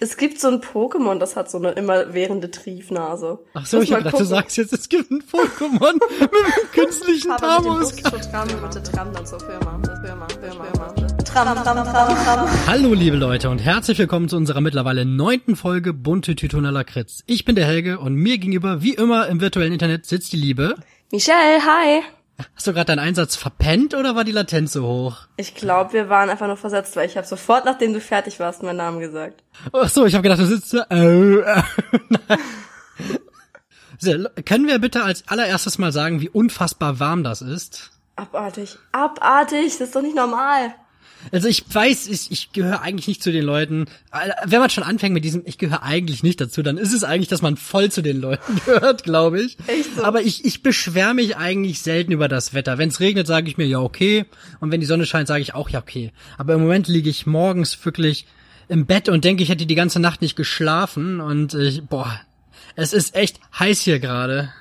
Es gibt so ein Pokémon, das hat so eine immerwährende Triefnase. Ach so, ich hab gedacht, du sagst jetzt, es gibt ein Pokémon mit einem künstlichen Tamos. Hallo liebe Leute und herzlich willkommen zu unserer mittlerweile neunten Folge Bunte Tütuna Lakritz. Ich bin der Helge und mir gegenüber, wie immer im virtuellen Internet, sitzt die Liebe. Michelle, hi. Hast du gerade deinen Einsatz verpennt oder war die Latenz so hoch? Ich glaube, wir waren einfach nur versetzt, weil ich habe sofort, nachdem du fertig warst, meinen Namen gesagt. Ach so, ich habe gedacht, du sitzt. Äh, äh, so, können wir bitte als allererstes mal sagen, wie unfassbar warm das ist? Abartig. Abartig, das ist doch nicht normal. Also ich weiß, ich, ich gehöre eigentlich nicht zu den Leuten. Wenn man schon anfängt mit diesem, ich gehöre eigentlich nicht dazu, dann ist es eigentlich, dass man voll zu den Leuten gehört, glaube ich. Echt so? Aber ich, ich beschwere mich eigentlich selten über das Wetter. Wenn es regnet, sage ich mir ja okay. Und wenn die Sonne scheint, sage ich auch ja okay. Aber im Moment liege ich morgens wirklich im Bett und denke, ich hätte die ganze Nacht nicht geschlafen. Und ich, boah, es ist echt heiß hier gerade.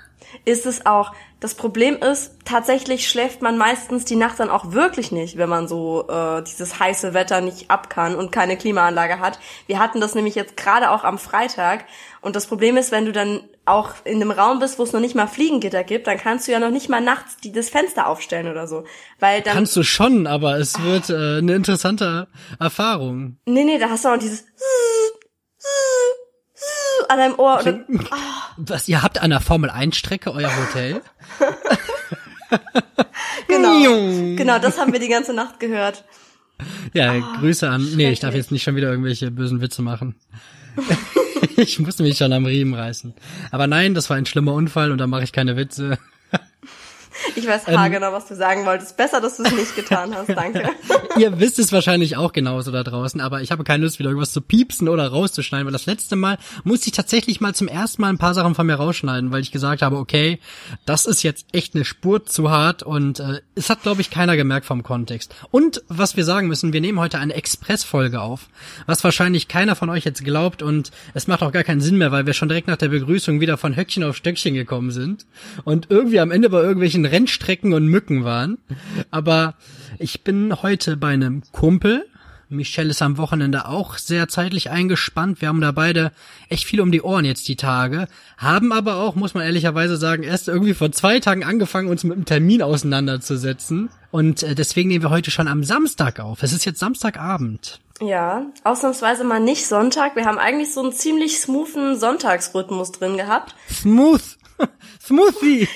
Ist es auch. Das Problem ist, tatsächlich schläft man meistens die Nacht dann auch wirklich nicht, wenn man so äh, dieses heiße Wetter nicht ab kann und keine Klimaanlage hat. Wir hatten das nämlich jetzt gerade auch am Freitag. Und das Problem ist, wenn du dann auch in einem Raum bist, wo es noch nicht mal Fliegengitter gibt, dann kannst du ja noch nicht mal nachts die, das Fenster aufstellen oder so. Weil dann, Kannst du schon, aber es wird äh, eine interessante Erfahrung. nee, nee, da hast du auch dieses an deinem Ohr. Und dann, Was, ihr habt an der Formel 1 Strecke euer Hotel? genau, genau, das haben wir die ganze Nacht gehört. Ja, Grüße an. Nee, ich darf jetzt nicht schon wieder irgendwelche bösen Witze machen. ich muss mich schon am Riemen reißen. Aber nein, das war ein schlimmer Unfall und da mache ich keine Witze. Ich weiß haargenau, was du sagen wolltest. Besser, dass du es nicht getan hast, danke. Ihr wisst es wahrscheinlich auch genauso da draußen, aber ich habe keine Lust, wieder irgendwas zu piepsen oder rauszuschneiden, weil das letzte Mal musste ich tatsächlich mal zum ersten Mal ein paar Sachen von mir rausschneiden, weil ich gesagt habe, okay, das ist jetzt echt eine Spur zu hart und äh, es hat, glaube ich, keiner gemerkt vom Kontext. Und was wir sagen müssen, wir nehmen heute eine Expressfolge auf, was wahrscheinlich keiner von euch jetzt glaubt und es macht auch gar keinen Sinn mehr, weil wir schon direkt nach der Begrüßung wieder von Höckchen auf Stöckchen gekommen sind und irgendwie am Ende bei irgendwelchen Rennstrecken und Mücken waren. Aber ich bin heute bei einem Kumpel. Michelle ist am Wochenende auch sehr zeitlich eingespannt. Wir haben da beide echt viel um die Ohren jetzt die Tage. Haben aber auch, muss man ehrlicherweise sagen, erst irgendwie vor zwei Tagen angefangen, uns mit dem Termin auseinanderzusetzen. Und äh, deswegen nehmen wir heute schon am Samstag auf. Es ist jetzt Samstagabend. Ja, ausnahmsweise mal nicht Sonntag. Wir haben eigentlich so einen ziemlich smoothen Sonntagsrhythmus drin gehabt. Smooth. Smoothie.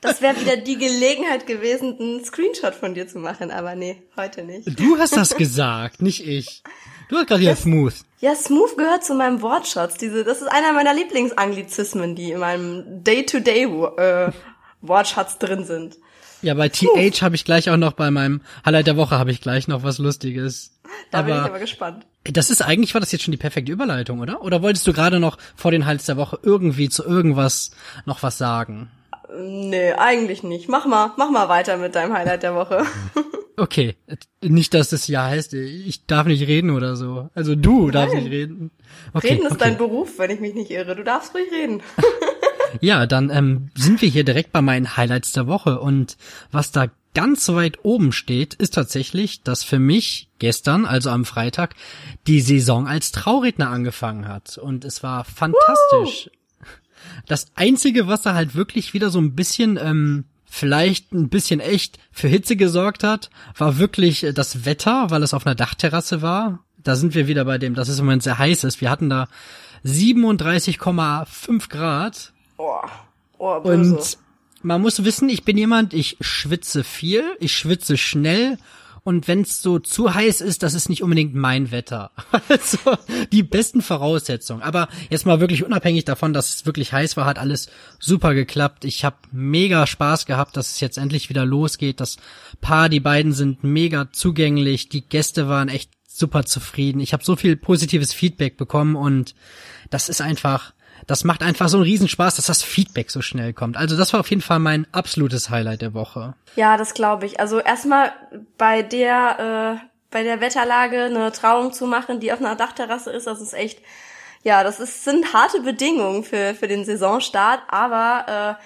Das wäre wieder die Gelegenheit gewesen, einen Screenshot von dir zu machen, aber nee, heute nicht. Du hast das gesagt, nicht ich. Du hast gerade hier smooth. Ja, smooth gehört zu meinem Wortschatz. Diese, das ist einer meiner Lieblingsanglizismen, die in meinem Day-to-Day äh, Wortschatz drin sind. Ja, bei TH habe ich gleich auch noch bei meinem Highlight der Woche habe ich gleich noch was Lustiges. Da bin ich aber gespannt. Das ist eigentlich, war das jetzt schon die perfekte Überleitung, oder? Oder wolltest du gerade noch vor den Highlights der Woche irgendwie zu irgendwas noch was sagen? Nee, eigentlich nicht. Mach mal, mach mal weiter mit deinem Highlight der Woche. Okay, nicht, dass das ja heißt, ich darf nicht reden oder so. Also du darfst Nein. nicht reden. Okay, Reden ist okay. dein Beruf, wenn ich mich nicht irre. Du darfst ruhig reden. Ja, dann ähm, sind wir hier direkt bei meinen Highlights der Woche und was da ganz weit oben steht, ist tatsächlich, dass für mich gestern, also am Freitag, die Saison als Trauredner angefangen hat und es war fantastisch. Das einzige, was da halt wirklich wieder so ein bisschen ähm, vielleicht ein bisschen echt für Hitze gesorgt hat, war wirklich äh, das Wetter, weil es auf einer Dachterrasse war. Da sind wir wieder bei dem, dass es im Moment sehr heiß ist. Wir hatten da 37,5 Grad Oh, oh, böse. und man muss wissen, ich bin jemand, ich schwitze viel, ich schwitze schnell und wenn es so zu heiß ist, das ist nicht unbedingt mein Wetter. Also die besten Voraussetzungen. Aber jetzt mal wirklich unabhängig davon, dass es wirklich heiß war, hat alles super geklappt. Ich habe mega Spaß gehabt, dass es jetzt endlich wieder losgeht. Das Paar, die beiden sind mega zugänglich. Die Gäste waren echt super zufrieden. Ich habe so viel positives Feedback bekommen und das ist einfach, das macht einfach so einen Riesenspaß, dass das Feedback so schnell kommt. Also das war auf jeden Fall mein absolutes Highlight der Woche. Ja, das glaube ich. Also erstmal bei der, äh, bei der Wetterlage eine Trauung zu machen, die auf einer Dachterrasse ist, das ist echt, ja, das ist, sind harte Bedingungen für, für den Saisonstart, aber äh,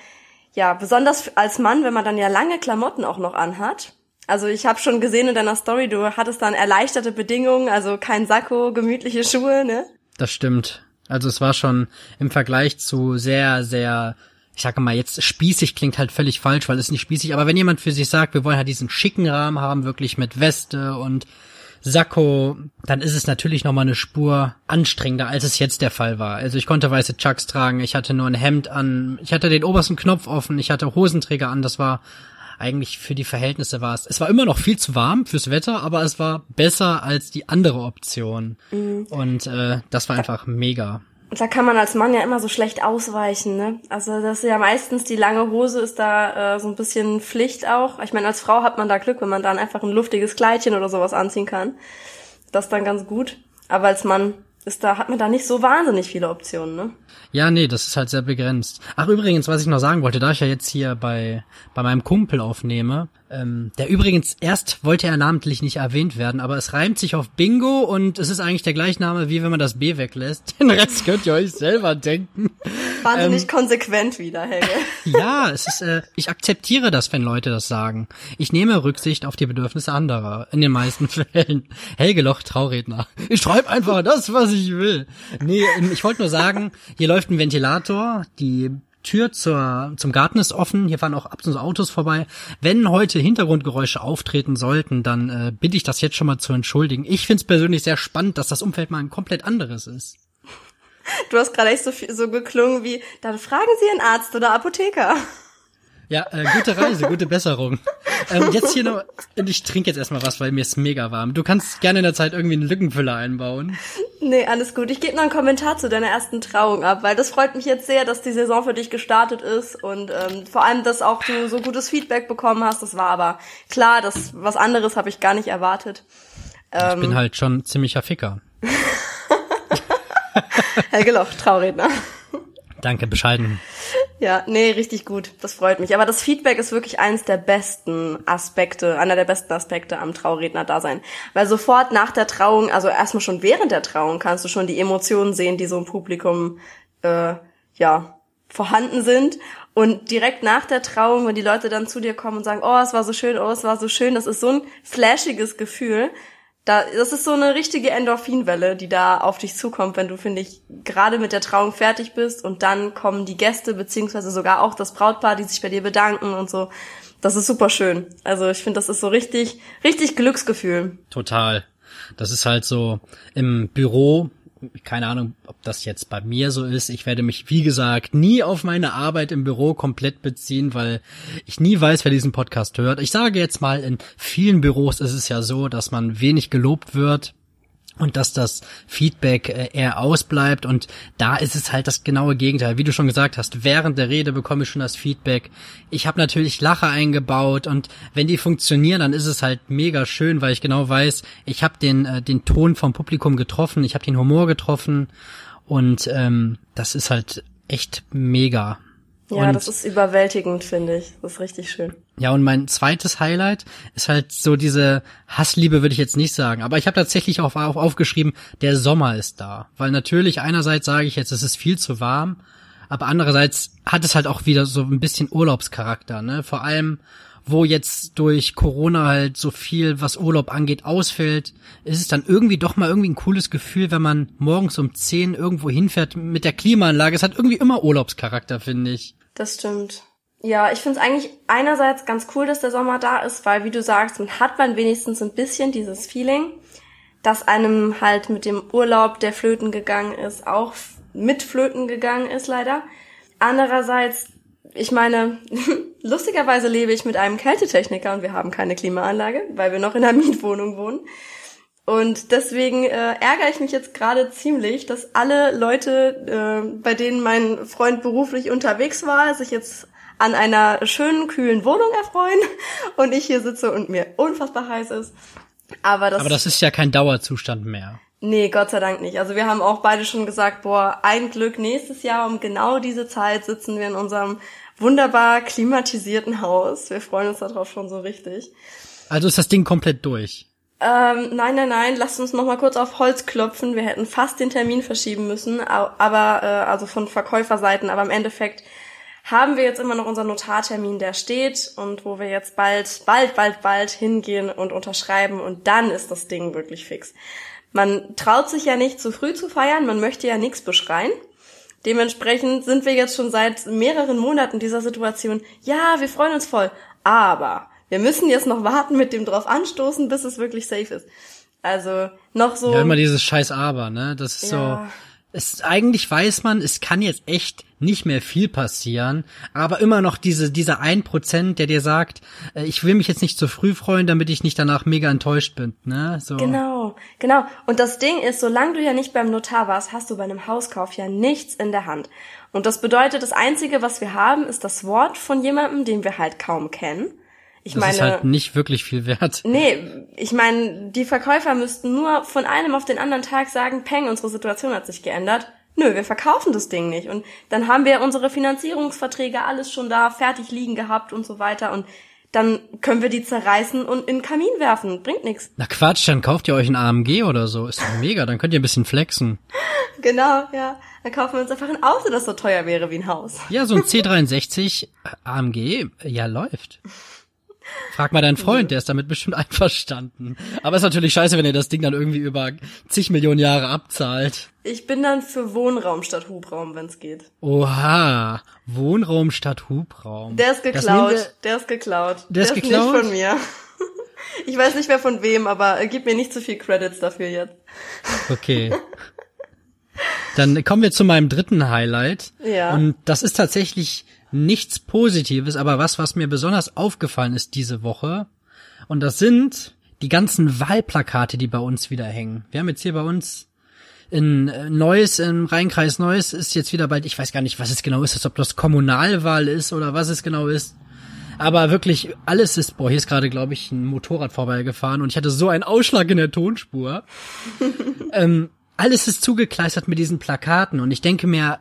ja, besonders als Mann, wenn man dann ja lange Klamotten auch noch anhat. Also ich habe schon gesehen in deiner Story, du hattest dann erleichterte Bedingungen, also kein Sakko, gemütliche Schuhe, ne? das stimmt. Also es war schon im Vergleich zu sehr, sehr, ich sage mal jetzt spießig klingt halt völlig falsch, weil es nicht spießig, aber wenn jemand für sich sagt, wir wollen halt diesen schicken Rahmen haben, wirklich mit Weste und Sakko, dann ist es natürlich nochmal eine Spur anstrengender, als es jetzt der Fall war. Also ich konnte weiße Chucks tragen, ich hatte nur ein Hemd an, ich hatte den obersten Knopf offen, ich hatte Hosenträger an, das war eigentlich für die Verhältnisse war es. Es war immer noch viel zu warm fürs Wetter, aber es war besser als die andere Option. Mhm. Und äh, das war einfach mega. Da kann man als Mann ja immer so schlecht ausweichen, ne? Also das ist ja meistens die lange Hose ist da äh, so ein bisschen Pflicht auch. Ich meine, als Frau hat man da Glück, wenn man dann einfach ein luftiges Kleidchen oder sowas anziehen kann. Das ist dann ganz gut. Aber als Mann ist da, hat man da nicht so wahnsinnig viele Optionen, ne? Ja, nee, das ist halt sehr begrenzt. Ach, übrigens, was ich noch sagen wollte, da ich ja jetzt hier bei, bei meinem Kumpel aufnehme, ähm, der übrigens erst wollte er namentlich nicht erwähnt werden, aber es reimt sich auf Bingo und es ist eigentlich der Gleichname, wie wenn man das B weglässt. Den Rest könnt ihr euch selber denken. Wahnsinnig ähm, konsequent wieder, Helge. ja, es ist, äh, ich akzeptiere das, wenn Leute das sagen. Ich nehme Rücksicht auf die Bedürfnisse anderer, in den meisten Fällen. Helge Loch, Trauredner. Ich schreibe einfach das, was ich will. Nee, ähm, ich wollte nur sagen, hier läuft ein Ventilator, die Tür zur, zum Garten ist offen, hier fahren auch ab und zu Autos vorbei. Wenn heute Hintergrundgeräusche auftreten sollten, dann äh, bitte ich das jetzt schon mal zu entschuldigen. Ich finde es persönlich sehr spannend, dass das Umfeld mal ein komplett anderes ist. Du hast gerade echt so, viel, so geklungen wie, dann fragen Sie einen Arzt oder Apotheker. Ja, äh, gute Reise, gute Besserung. Ähm, jetzt hier noch, ich trinke jetzt erstmal was, weil mir ist mega warm. Du kannst gerne in der Zeit irgendwie einen Lückenfüller einbauen. Nee, alles gut. Ich gebe noch einen Kommentar zu deiner ersten Trauung ab, weil das freut mich jetzt sehr, dass die Saison für dich gestartet ist und ähm, vor allem, dass auch du so gutes Feedback bekommen hast. Das war aber klar, das was anderes habe ich gar nicht erwartet. Ähm, ich bin ähm, halt schon ziemlicher Ficker. Helge Loch, Trauredner. Danke, bescheiden. Ja, nee, richtig gut. Das freut mich. Aber das Feedback ist wirklich eins der besten Aspekte, einer der besten Aspekte am Trauredner-Dasein. Weil sofort nach der Trauung, also erstmal schon während der Trauung, kannst du schon die Emotionen sehen, die so im Publikum, äh, ja, vorhanden sind. Und direkt nach der Trauung, wenn die Leute dann zu dir kommen und sagen, oh, es war so schön, oh, es war so schön, das ist so ein flashiges Gefühl da, das ist so eine richtige Endorphinwelle, die da auf dich zukommt, wenn du, finde ich, gerade mit der Trauung fertig bist und dann kommen die Gäste, beziehungsweise sogar auch das Brautpaar, die sich bei dir bedanken und so. Das ist super schön. Also ich finde, das ist so richtig, richtig Glücksgefühl. Total. Das ist halt so im Büro keine Ahnung, ob das jetzt bei mir so ist. Ich werde mich, wie gesagt, nie auf meine Arbeit im Büro komplett beziehen, weil ich nie weiß, wer diesen Podcast hört. Ich sage jetzt mal, in vielen Büros ist es ja so, dass man wenig gelobt wird und dass das Feedback äh, eher ausbleibt und da ist es halt das genaue Gegenteil. Wie du schon gesagt hast, während der Rede bekomme ich schon das Feedback. Ich habe natürlich Lacher eingebaut und wenn die funktionieren, dann ist es halt mega schön, weil ich genau weiß, ich habe den äh, den Ton vom Publikum getroffen, ich habe den Humor getroffen und ähm, das ist halt echt mega. Ja, und, das ist überwältigend, finde ich. Das ist richtig schön. Ja, und mein zweites Highlight ist halt so diese Hassliebe, würde ich jetzt nicht sagen. Aber ich habe tatsächlich auch aufgeschrieben, der Sommer ist da. Weil natürlich einerseits sage ich jetzt, es ist viel zu warm, aber andererseits hat es halt auch wieder so ein bisschen Urlaubscharakter, ne? Vor allem wo jetzt durch Corona halt so viel, was Urlaub angeht, ausfällt, ist es dann irgendwie doch mal irgendwie ein cooles Gefühl, wenn man morgens um 10 irgendwo hinfährt mit der Klimaanlage. Es hat irgendwie immer Urlaubscharakter, finde ich. Das stimmt. Ja, ich finde es eigentlich einerseits ganz cool, dass der Sommer da ist, weil, wie du sagst, man hat man wenigstens ein bisschen dieses Feeling, dass einem halt mit dem Urlaub, der flöten gegangen ist, auch mit flöten gegangen ist, leider. Andererseits ich meine, lustigerweise lebe ich mit einem Kältetechniker und wir haben keine Klimaanlage, weil wir noch in einer Mietwohnung wohnen. Und deswegen äh, ärgere ich mich jetzt gerade ziemlich, dass alle Leute, äh, bei denen mein Freund beruflich unterwegs war, sich jetzt an einer schönen, kühlen Wohnung erfreuen und ich hier sitze und mir unfassbar heiß ist. Aber das, Aber das ist ja kein Dauerzustand mehr. Nee, Gott sei Dank nicht. Also wir haben auch beide schon gesagt, boah, ein Glück nächstes Jahr um genau diese Zeit sitzen wir in unserem wunderbar klimatisierten Haus. Wir freuen uns darauf schon so richtig. Also ist das Ding komplett durch? Ähm, nein, nein, nein, lasst uns noch mal kurz auf Holz klopfen. Wir hätten fast den Termin verschieben müssen, aber äh, also von Verkäuferseiten, aber im Endeffekt haben wir jetzt immer noch unseren Notartermin, der steht und wo wir jetzt bald, bald, bald, bald hingehen und unterschreiben und dann ist das Ding wirklich fix. Man traut sich ja nicht zu früh zu feiern, man möchte ja nichts beschreien. Dementsprechend sind wir jetzt schon seit mehreren Monaten dieser Situation. Ja, wir freuen uns voll. Aber wir müssen jetzt noch warten mit dem drauf anstoßen, bis es wirklich safe ist. Also noch so. Ja, immer dieses scheiß Aber, ne? Das ist Ja. so. Es, eigentlich weiß man, es kann jetzt echt nicht mehr viel passieren, aber immer noch diese, dieser ein Prozent, der dir sagt, äh, ich will mich jetzt nicht zu früh freuen, damit ich nicht danach mega enttäuscht bin, ne? So. Genau, genau. Und das Ding ist, solange du ja nicht beim Notar warst, hast du bei einem Hauskauf ja nichts in der Hand. Und das bedeutet, das Einzige, was wir haben, ist das Wort von jemandem, den wir halt kaum kennen. Ich Das meine, ist halt nicht wirklich viel wert. nee, ich meine, die Verkäufer müssten nur von einem auf den anderen Tag sagen, Peng, unsere Situation hat sich geändert. Nö, wir verkaufen das Ding nicht. Und dann haben wir unsere Finanzierungsverträge alles schon da fertig liegen gehabt und so weiter. Und dann können wir die zerreißen und in den Kamin werfen. Bringt nichts. Na Quatsch, dann kauft ihr euch ein AMG oder so. Ist doch mega, dann könnt ihr ein bisschen flexen. Genau, ja. Dann kaufen wir uns einfach ein Auto, das so teuer wäre wie ein Haus. Ja, so ein C63 AMG, ja, läuft. Frag mal deinen Freund, der ist damit bestimmt einverstanden. Aber ist natürlich scheiße, wenn ihr das Ding dann irgendwie über zig Millionen Jahre abzahlt. Ich bin dann für Wohnraum statt Hubraum, wenn's geht. Oha, Wohnraum statt Hubraum. Der ist geklaut. wir- Der ist geklaut. Der ist geklaut? nicht von mir. Ich weiß nicht mehr von wem, aber äh, gib mir nicht zu viel Credits dafür jetzt. Okay. Dann kommen wir zu meinem dritten Highlight. Ja. Und das ist tatsächlich nichts Positives, aber was, was mir besonders aufgefallen ist diese Woche. Und das sind die ganzen Wahlplakate, die bei uns wieder hängen. Wir haben jetzt hier bei uns in äh, Neuss, im Rheinkreis Neuss ist jetzt wieder bald, ich weiß gar nicht, was es genau ist, ob das Kommunalwahl ist oder was es genau ist. Aber wirklich, alles ist, boah, hier ist gerade, glaube ich, ein Motorrad vorbeigefahren und ich hatte so einen Ausschlag in der Tonspur. ähm, alles ist zugekleistert mit diesen Plakaten und ich denke mir,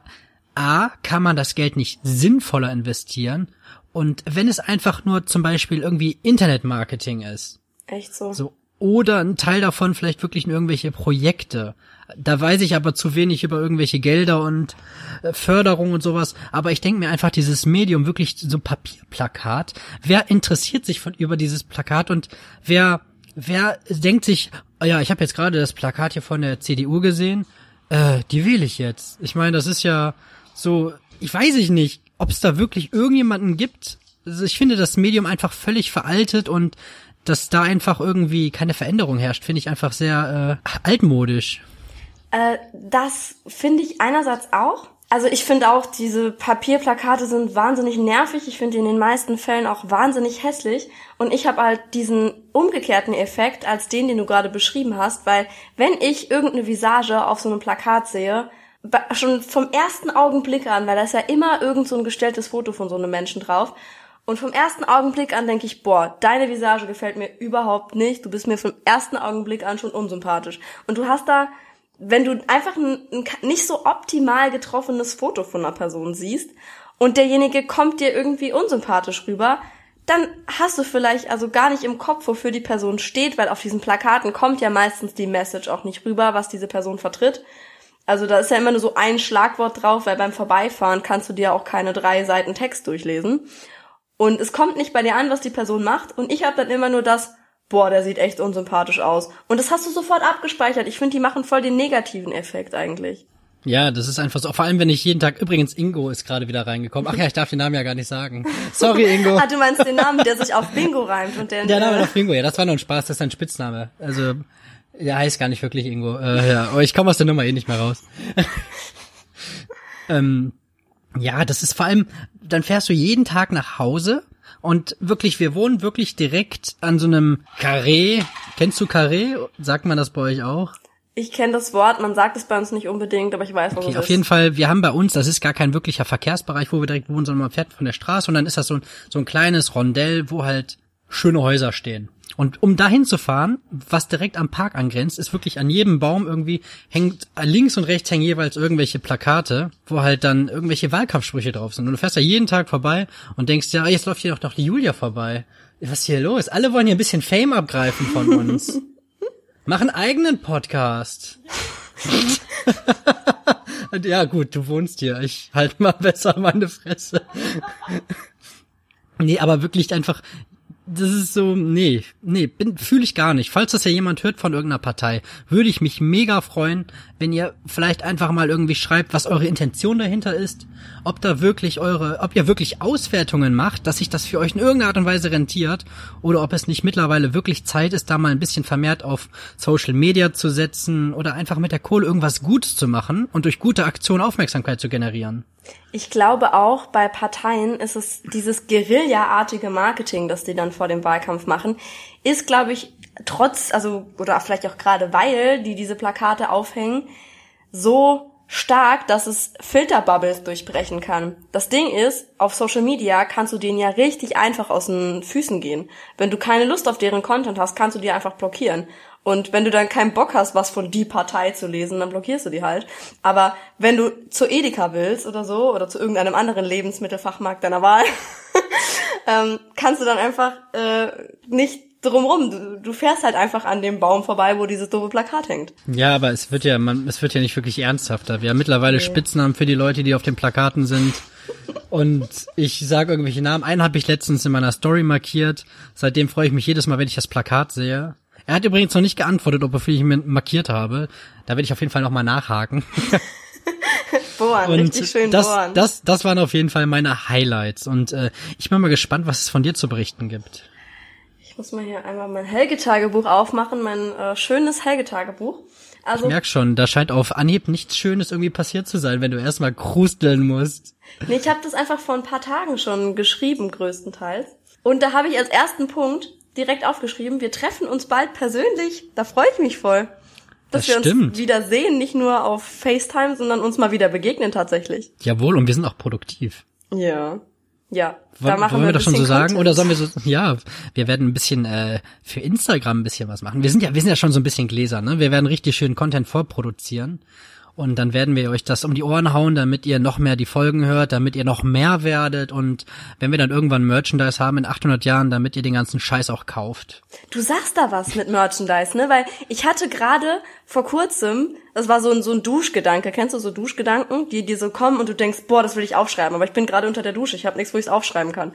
A, kann man das Geld nicht sinnvoller investieren und wenn es einfach nur zum Beispiel irgendwie Internetmarketing ist, Echt so. so, oder ein Teil davon vielleicht wirklich in irgendwelche Projekte. Da weiß ich aber zu wenig über irgendwelche Gelder und äh, Förderung und sowas. Aber ich denke mir einfach dieses Medium wirklich so ein Papierplakat. Wer interessiert sich von über dieses Plakat und wer wer denkt sich, oh ja, ich habe jetzt gerade das Plakat hier von der CDU gesehen, äh, die wähle ich jetzt. Ich meine, das ist ja so, ich weiß ich nicht, ob es da wirklich irgendjemanden gibt. Also ich finde das Medium einfach völlig veraltet und dass da einfach irgendwie keine Veränderung herrscht, finde ich einfach sehr äh, altmodisch. Äh, das finde ich einerseits auch. Also ich finde auch, diese Papierplakate sind wahnsinnig nervig. Ich finde die in den meisten Fällen auch wahnsinnig hässlich. Und ich habe halt diesen umgekehrten Effekt als den, den du gerade beschrieben hast, weil wenn ich irgendeine Visage auf so einem Plakat sehe, schon vom ersten Augenblick an, weil da ist ja immer irgend so ein gestelltes Foto von so einem Menschen drauf, und vom ersten Augenblick an denke ich, boah, deine Visage gefällt mir überhaupt nicht. Du bist mir vom ersten Augenblick an schon unsympathisch. Und du hast da, wenn du einfach ein, ein nicht so optimal getroffenes Foto von einer Person siehst und derjenige kommt dir irgendwie unsympathisch rüber, dann hast du vielleicht also gar nicht im Kopf, wofür die Person steht, weil auf diesen Plakaten kommt ja meistens die Message auch nicht rüber, was diese Person vertritt. Also da ist ja immer nur so ein Schlagwort drauf, weil beim Vorbeifahren kannst du dir auch keine drei Seiten Text durchlesen. Und es kommt nicht bei dir an, was die Person macht. Und ich habe dann immer nur das, boah, der sieht echt unsympathisch aus. Und das hast du sofort abgespeichert. Ich finde, die machen voll den negativen Effekt eigentlich. Ja, das ist einfach so. Vor allem, wenn ich jeden Tag, übrigens, Ingo ist gerade wieder reingekommen. Ach ja, ich darf den Namen ja gar nicht sagen. Sorry, Ingo. Ah, du meinst den Namen, der sich auf Bingo reimt und der, Der Name auf Ingo, ja, das war nur ein Spaß, das ist ein Spitzname. Also, der heißt gar nicht wirklich Ingo. Äh, ja, aber ich komme aus der Nummer eh nicht mehr raus. ähm, ja, das ist vor allem, dann fährst du jeden Tag nach Hause und wirklich, wir wohnen wirklich direkt an so einem Carré. Kennst du Carré? Sagt man das bei euch auch? Ich kenne das Wort, man sagt es bei uns nicht unbedingt, aber ich weiß, was Okay, es auf ist. jeden Fall, wir haben bei uns, das ist gar kein wirklicher Verkehrsbereich, wo wir direkt wohnen, sondern man fährt von der Straße und dann ist das so ein, so ein kleines Rondell, wo halt schöne Häuser stehen. Und um dahin zu fahren, was direkt am Park angrenzt, ist wirklich an jedem Baum irgendwie hängt, links und rechts hängen jeweils irgendwelche Plakate, wo halt dann irgendwelche Wahlkampfsprüche drauf sind. Und du fährst da jeden Tag vorbei und denkst, ja, jetzt läuft hier doch noch die Julia vorbei. Was ist hier los? Alle wollen hier ein bisschen Fame abgreifen von uns. Mach einen eigenen Podcast. ja, gut, du wohnst hier. Ich halt mal besser meine Fresse. nee, aber wirklich einfach, das ist so, nee, nee, fühle ich gar nicht. Falls das ja jemand hört von irgendeiner Partei, würde ich mich mega freuen, wenn ihr vielleicht einfach mal irgendwie schreibt, was eure Intention dahinter ist, ob da wirklich eure, ob ihr wirklich Auswertungen macht, dass sich das für euch in irgendeiner Art und Weise rentiert, oder ob es nicht mittlerweile wirklich Zeit ist, da mal ein bisschen vermehrt auf Social Media zu setzen oder einfach mit der Kohle irgendwas Gutes zu machen und durch gute Aktionen Aufmerksamkeit zu generieren. Ich glaube auch bei Parteien ist es dieses Guerilla-artige Marketing, das die dann vor dem Wahlkampf machen, ist, glaube ich, trotz, also, oder vielleicht auch gerade weil die diese Plakate aufhängen, so stark, dass es Filterbubbles durchbrechen kann. Das Ding ist, auf Social Media kannst du denen ja richtig einfach aus den Füßen gehen. Wenn du keine Lust auf deren Content hast, kannst du die einfach blockieren. Und wenn du dann keinen Bock hast, was von die Partei zu lesen, dann blockierst du die halt. Aber wenn du zu Edeka willst oder so, oder zu irgendeinem anderen Lebensmittelfachmarkt deiner Wahl, ähm, kannst du dann einfach äh, nicht drumrum. Du, du fährst halt einfach an dem Baum vorbei, wo dieses doofe Plakat hängt. Ja, aber es wird ja, man, es wird ja nicht wirklich ernsthafter. Wir haben mittlerweile okay. Spitznamen für die Leute, die auf den Plakaten sind. Und ich sage irgendwelche Namen. Einen habe ich letztens in meiner Story markiert. Seitdem freue ich mich jedes Mal, wenn ich das Plakat sehe. Er hat übrigens noch nicht geantwortet, ob er für mich markiert habe. Da werde ich auf jeden Fall nochmal nachhaken. bohren, und richtig schön das, bohren. Das, das waren auf jeden Fall meine Highlights. Und äh, ich bin mal gespannt, was es von dir zu berichten gibt. Ich muss mal hier einmal mein Helge-Tagebuch aufmachen, mein äh, schönes Helge-Tagebuch. Also, ich merk schon, da scheint auf Anhieb nichts Schönes irgendwie passiert zu sein, wenn du erstmal krusteln musst. Nee, ich habe das einfach vor ein paar Tagen schon geschrieben, größtenteils. Und da habe ich als ersten Punkt direkt aufgeschrieben, wir treffen uns bald persönlich. Da freue ich mich voll. Dass das wir stimmt. uns wieder sehen, nicht nur auf FaceTime, sondern uns mal wieder begegnen tatsächlich. Jawohl, und wir sind auch produktiv. Ja. Ja, da machen Wollen wir, wir das schon so sagen? Content. Oder sollen wir so, ja, wir werden ein bisschen äh, für Instagram ein bisschen was machen. Wir sind ja, wir sind ja schon so ein bisschen Gläser, ne? Wir werden richtig schön Content vorproduzieren. Und dann werden wir euch das um die Ohren hauen, damit ihr noch mehr die Folgen hört, damit ihr noch mehr werdet und wenn wir dann irgendwann Merchandise haben in 800 Jahren, damit ihr den ganzen Scheiß auch kauft. Du sagst da was mit Merchandise, ne? Weil ich hatte gerade vor kurzem, das war so ein, so ein Duschgedanke, kennst du so Duschgedanken, die die so kommen und du denkst, boah, das will ich aufschreiben, aber ich bin gerade unter der Dusche, ich habe nichts, wo ich es aufschreiben kann.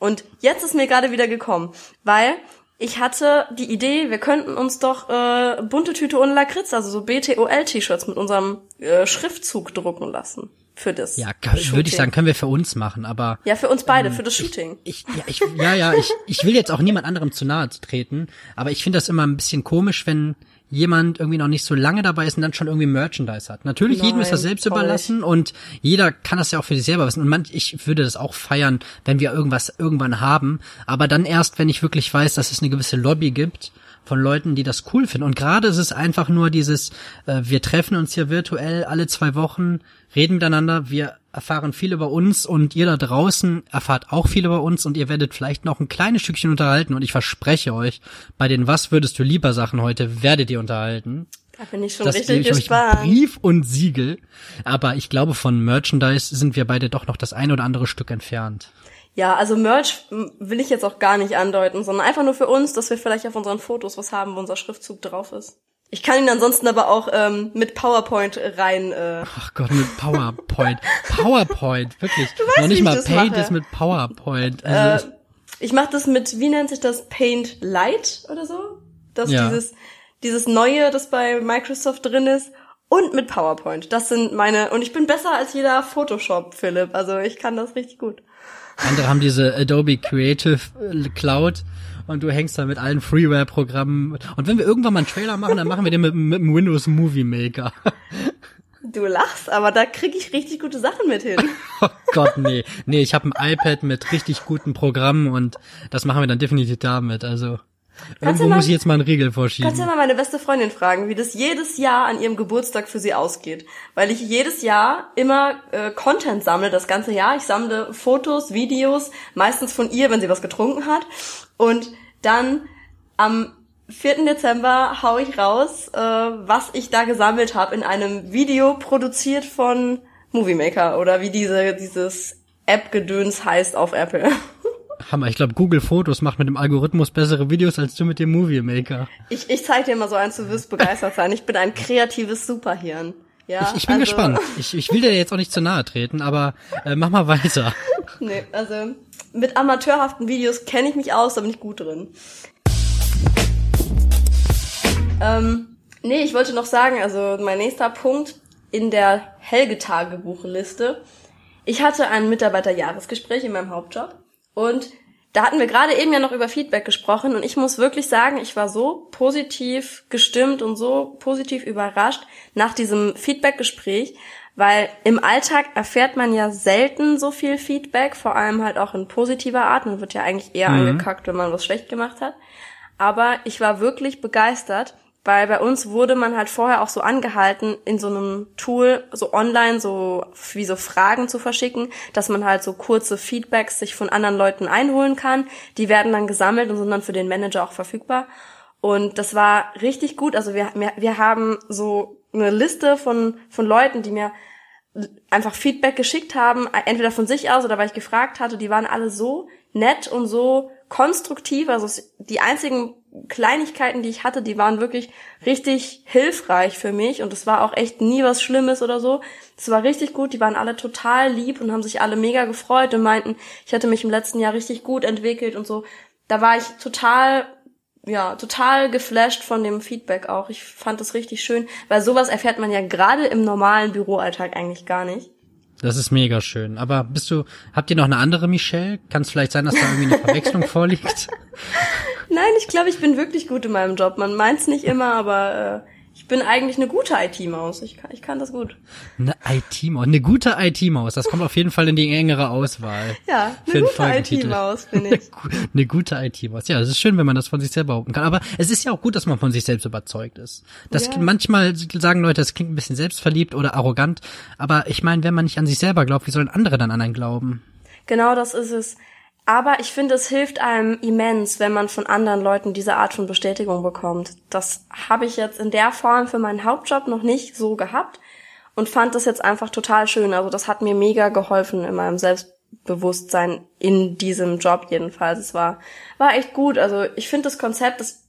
Und jetzt ist mir gerade wieder gekommen, weil ich hatte die Idee, wir könnten uns doch äh, bunte Tüte ohne Lakritz, also so BTOL-T-Shirts mit unserem äh, Schriftzug drucken lassen. Für das. Ja, würde ich sagen, können wir für uns machen, aber. Ja, für uns beide, ähm, für das Shooting. Ich, ich, ja, ich, ja, ja, ich, ich will jetzt auch niemand anderem zu nahe treten, aber ich finde das immer ein bisschen komisch, wenn jemand irgendwie noch nicht so lange dabei ist und dann schon irgendwie Merchandise hat. Natürlich, Nein, jedem ist das selbst überlassen und jeder kann das ja auch für sich selber wissen. Und man, ich würde das auch feiern, wenn wir irgendwas irgendwann haben, aber dann erst, wenn ich wirklich weiß, dass es eine gewisse Lobby gibt von Leuten, die das cool finden. Und gerade ist es einfach nur dieses, äh, wir treffen uns hier virtuell alle zwei Wochen, reden miteinander, wir erfahren viel über uns und ihr da draußen erfahrt auch viel über uns und ihr werdet vielleicht noch ein kleines Stückchen unterhalten und ich verspreche euch, bei den Was würdest du lieber Sachen heute werdet ihr unterhalten. Da bin ich schon das richtig gespannt. Brief und Siegel. Aber ich glaube, von Merchandise sind wir beide doch noch das ein oder andere Stück entfernt. Ja, also Merch will ich jetzt auch gar nicht andeuten, sondern einfach nur für uns, dass wir vielleicht auf unseren Fotos was haben, wo unser Schriftzug drauf ist. Ich kann ihn ansonsten aber auch ähm, mit PowerPoint rein. Äh Ach Gott, mit PowerPoint. PowerPoint, wirklich. Du weißt, Noch nicht mal Paint mache. ist mit PowerPoint. Also äh, ich mache das mit, wie nennt sich das, Paint Light oder so? Das ja. dieses dieses neue, das bei Microsoft drin ist und mit PowerPoint. Das sind meine und ich bin besser als jeder Photoshop Philipp, also ich kann das richtig gut. Andere haben diese Adobe Creative äh, Cloud und du hängst da mit allen Freeware-Programmen. Und wenn wir irgendwann mal einen Trailer machen, dann machen wir den mit, mit dem Windows Movie Maker. Du lachst, aber da krieg ich richtig gute Sachen mit hin. oh Gott, nee. Nee, ich habe ein iPad mit richtig guten Programmen und das machen wir dann definitiv damit. Also Irgendwo ja mal, muss ich jetzt mal einen Riegel vorschieben. Kannst du ja mal meine beste Freundin fragen, wie das jedes Jahr an ihrem Geburtstag für sie ausgeht. Weil ich jedes Jahr immer äh, Content sammle, das ganze Jahr. Ich sammle Fotos, Videos, meistens von ihr, wenn sie was getrunken hat. Und dann am 4. Dezember hau ich raus, äh, was ich da gesammelt habe in einem Video produziert von Movie Maker oder wie diese dieses App-Gedöns heißt auf Apple. Hammer, ich glaube, Google Fotos macht mit dem Algorithmus bessere Videos als du mit dem Movie Maker. Ich, ich zeig dir mal so eins, du wirst begeistert sein. Ich bin ein kreatives Superhirn. Ja, ich, ich bin also, gespannt. Ich, ich will dir jetzt auch nicht zu nahe treten, aber äh, mach mal weiter. nee, also mit amateurhaften Videos kenne ich mich aus, da bin ich gut drin. Ähm, nee, ich wollte noch sagen, also mein nächster Punkt in der Helge-Tagebuchliste. Ich hatte ein Mitarbeiterjahresgespräch in meinem Hauptjob und da hatten wir gerade eben ja noch über Feedback gesprochen und ich muss wirklich sagen, ich war so positiv gestimmt und so positiv überrascht nach diesem Feedback-Gespräch, weil im Alltag erfährt man ja selten so viel Feedback, vor allem halt auch in positiver Art. Man wird ja eigentlich eher mhm. angekackt, wenn man was schlecht gemacht hat. Aber ich war wirklich begeistert, weil bei uns wurde man halt vorher auch so angehalten, in so einem Tool so online so wie so Fragen zu verschicken, dass man halt so kurze Feedbacks sich von anderen Leuten einholen kann. Die werden dann gesammelt und sind dann für den Manager auch verfügbar. Und das war richtig gut. Also wir, wir, haben so eine Liste von, von Leuten, die mir einfach Feedback geschickt haben, entweder von sich aus oder weil ich gefragt hatte, die waren alle so nett und so konstruktiv. Also die einzigen Kleinigkeiten, die ich hatte, die waren wirklich richtig hilfreich für mich und es war auch echt nie was Schlimmes oder so. Es war richtig gut, die waren alle total lieb und haben sich alle mega gefreut und meinten, ich hätte mich im letzten Jahr richtig gut entwickelt und so. Da war ich total ja, total geflasht von dem Feedback auch. Ich fand das richtig schön, weil sowas erfährt man ja gerade im normalen Büroalltag eigentlich gar nicht. Das ist mega schön. Aber bist du, habt ihr noch eine andere Michelle? Kann es vielleicht sein, dass da irgendwie eine Verwechslung vorliegt? Nein, ich glaube, ich bin wirklich gut in meinem Job. Man meint's nicht immer, aber äh, ich bin eigentlich eine gute IT-Maus. Ich kann, ich kann das gut. Eine IT-Maus, eine gute IT-Maus. Das kommt auf jeden Fall in die engere Auswahl. Ja, eine gute IT-Maus bin ich. eine gute IT-Maus. Ja, es ist schön, wenn man das von sich selber behaupten kann. Aber es ist ja auch gut, dass man von sich selbst überzeugt ist. Das ja. manchmal sagen Leute, das klingt ein bisschen selbstverliebt oder arrogant. Aber ich meine, wenn man nicht an sich selber glaubt, wie sollen andere dann an einen glauben? Genau, das ist es. Aber ich finde, es hilft einem immens, wenn man von anderen Leuten diese Art von Bestätigung bekommt. Das habe ich jetzt in der Form für meinen Hauptjob noch nicht so gehabt und fand das jetzt einfach total schön. Also das hat mir mega geholfen in meinem Selbstbewusstsein in diesem Job jedenfalls. Es war, war echt gut. Also ich finde das Konzept, das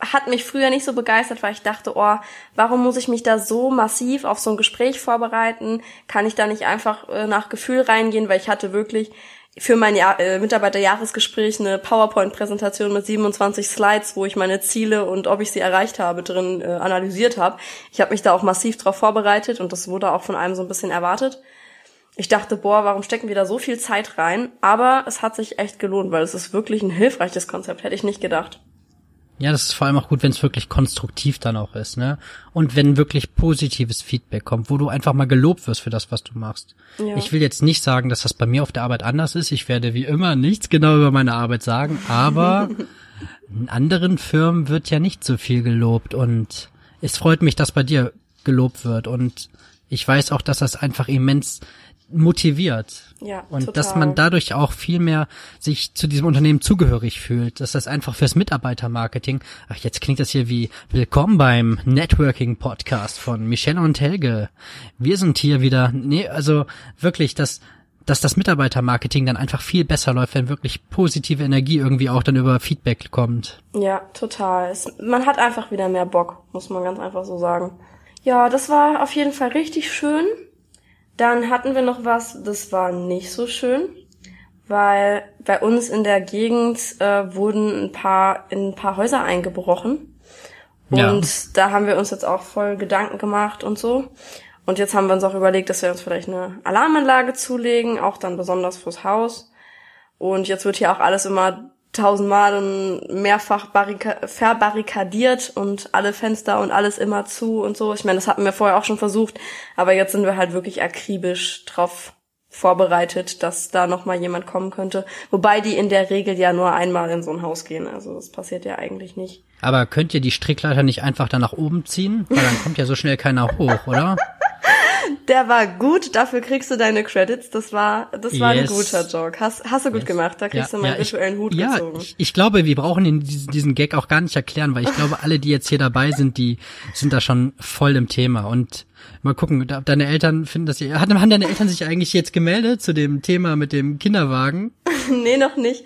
hat mich früher nicht so begeistert, weil ich dachte, oh, warum muss ich mich da so massiv auf so ein Gespräch vorbereiten? Kann ich da nicht einfach äh, nach Gefühl reingehen? Weil ich hatte wirklich für mein Jahr, äh, Mitarbeiterjahresgespräch eine PowerPoint-Präsentation mit 27 Slides, wo ich meine Ziele und ob ich sie erreicht habe, drin äh, analysiert habe. Ich habe mich da auch massiv drauf vorbereitet und das wurde auch von einem so ein bisschen erwartet. Ich dachte, boah, warum stecken wir da so viel Zeit rein? Aber es hat sich echt gelohnt, weil es ist wirklich ein hilfreiches Konzept, hätte ich nicht gedacht. Ja, das ist vor allem auch gut, wenn es wirklich konstruktiv dann auch ist, ne? Und wenn wirklich positives Feedback kommt, wo du einfach mal gelobt wirst für das, was du machst. Ja. Ich will jetzt nicht sagen, dass das bei mir auf der Arbeit anders ist. Ich werde wie immer nichts genau über meine Arbeit sagen, aber in anderen Firmen wird ja nicht so viel gelobt und es freut mich, dass bei dir gelobt wird und ich weiß auch, dass das einfach immens motiviert. Ja, und total. dass man dadurch auch viel mehr sich zu diesem Unternehmen zugehörig fühlt, dass das einfach fürs Mitarbeitermarketing, ach jetzt klingt das hier wie Willkommen beim Networking Podcast von Michelle und Helge. Wir sind hier wieder, nee, also wirklich, dass dass das Mitarbeitermarketing dann einfach viel besser läuft, wenn wirklich positive Energie irgendwie auch dann über Feedback kommt. Ja, total. Es, man hat einfach wieder mehr Bock, muss man ganz einfach so sagen. Ja, das war auf jeden Fall richtig schön. Dann hatten wir noch was, das war nicht so schön, weil bei uns in der Gegend äh, wurden ein paar in ein paar Häuser eingebrochen. Und ja. da haben wir uns jetzt auch voll Gedanken gemacht und so. Und jetzt haben wir uns auch überlegt, dass wir uns vielleicht eine Alarmanlage zulegen, auch dann besonders fürs Haus. Und jetzt wird hier auch alles immer tausendmal und mehrfach verbarrikadiert und alle Fenster und alles immer zu und so. Ich meine, das hatten wir vorher auch schon versucht, aber jetzt sind wir halt wirklich akribisch drauf vorbereitet, dass da noch mal jemand kommen könnte. Wobei die in der Regel ja nur einmal in so ein Haus gehen. Also das passiert ja eigentlich nicht. Aber könnt ihr die Strickleiter nicht einfach da nach oben ziehen? Weil dann kommt ja so schnell keiner hoch, oder? Der war gut, dafür kriegst du deine Credits. Das war, das war yes. ein guter Joke. Hast, hast du gut yes. gemacht, da kriegst ja, du meinen ja, virtuellen Hut ja, gezogen. Ich, ich glaube, wir brauchen den, diesen Gag auch gar nicht erklären, weil ich glaube, alle, die jetzt hier dabei sind, die sind da schon voll im Thema. Und mal gucken, deine Eltern finden das, haben deine Eltern sich eigentlich jetzt gemeldet zu dem Thema mit dem Kinderwagen? nee, noch nicht.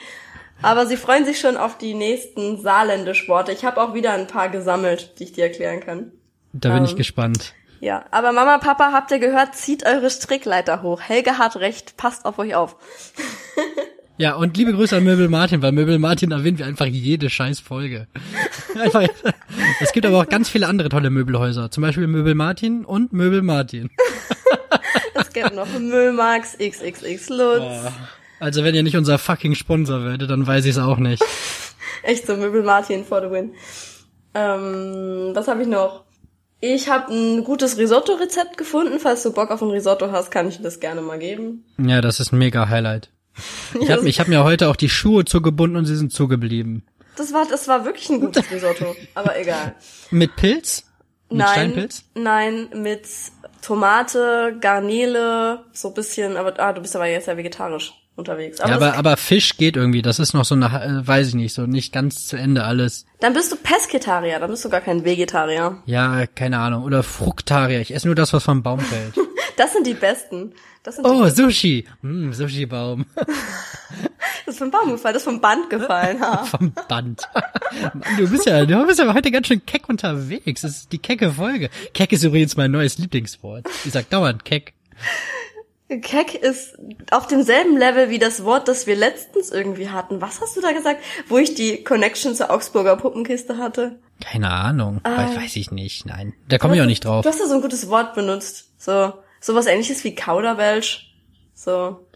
Aber sie freuen sich schon auf die nächsten Saarländisch-Worte. Ich habe auch wieder ein paar gesammelt, die ich dir erklären kann. Da bin um, ich ähm, gespannt. Ja, aber Mama, Papa, habt ihr gehört, zieht eure Strickleiter hoch. Helge hat recht, passt auf euch auf. Ja, und liebe Grüße an Möbel Martin, weil Möbel Martin erwähnen wir einfach jede scheiß Folge. Einfach, es gibt aber auch ganz viele andere tolle Möbelhäuser. Zum Beispiel Möbel Martin und Möbel Martin. Es gibt noch Müllmax, XXX Lutz. Also wenn ihr nicht unser fucking Sponsor werdet, dann weiß ich es auch nicht. Echt so, Möbel Martin for the win. Ähm, was habe ich noch? Ich habe ein gutes Risotto-Rezept gefunden. Falls du Bock auf ein Risotto hast, kann ich dir das gerne mal geben. Ja, das ist ein mega Highlight. Ich habe hab mir heute auch die Schuhe zugebunden und sie sind zugeblieben. Das war, das war wirklich ein gutes Risotto, aber egal. Mit Pilz? Mit Nein, Steinpilz? nein, mit Tomate, Garnele, so bisschen, aber ah, du bist aber jetzt ja vegetarisch unterwegs. Aber, Ja, aber, aber Fisch geht irgendwie. Das ist noch so eine, äh, weiß ich nicht, so nicht ganz zu Ende alles. dann bist du Pesketarier, dann bist du gar kein Vegetarier. Ja, keine Ahnung. Oder Fruktarier. Ich esse nur das, was vom Baum fällt. Das sind die besten. Sind Oh, die, Sushi. Hm, Sushi-Baum. das ist vom Baum gefallen, das ist vom Band gefallen. Ha. Vom Band. Mann, du bist ja, du bist ja heute ganz schön keck unterwegs. Das ist die kecke Folge. Keck ist übrigens mein neues Lieblingswort. Ich sag dauernd keck. Keck ist auf demselben Level wie das Wort, das wir letztens irgendwie hatten. Was hast du da gesagt, wo ich die Connection zur Augsburger Puppenkiste hatte? Keine Ahnung. Weiß, weiß ich nicht. Nein. Da komme ich auch nicht drauf. Du hast da so ein gutes Wort benutzt. So, sowas ähnliches wie Kauderwelsch. So.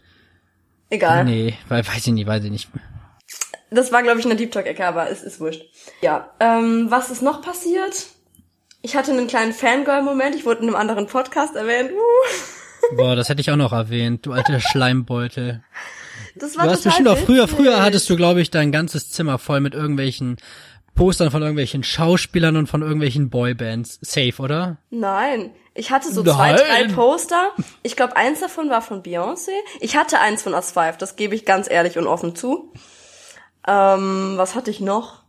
Egal. Nee, weil, weiß ich nicht, weiß ich nicht. Das war, glaube ich, eine Deep Talk-Ecke, aber es ist wurscht. Ja, ähm, was ist noch passiert? Ich hatte einen kleinen Fangirl-Moment. Ich wurde in einem anderen Podcast erwähnt. Uh. Boah, das hätte ich auch noch erwähnt, du alter Schleimbeutel. Das war Du hast bestimmt auch früher, früher hattest du, glaube ich, dein ganzes Zimmer voll mit irgendwelchen Postern von irgendwelchen Schauspielern und von irgendwelchen Boybands. Safe, oder? Nein, ich hatte so Nein. zwei, drei Poster. Ich glaube, eins davon war von Beyoncé. Ich hatte eins von Us 5, das gebe ich ganz ehrlich und offen zu. Ähm, was hatte ich noch?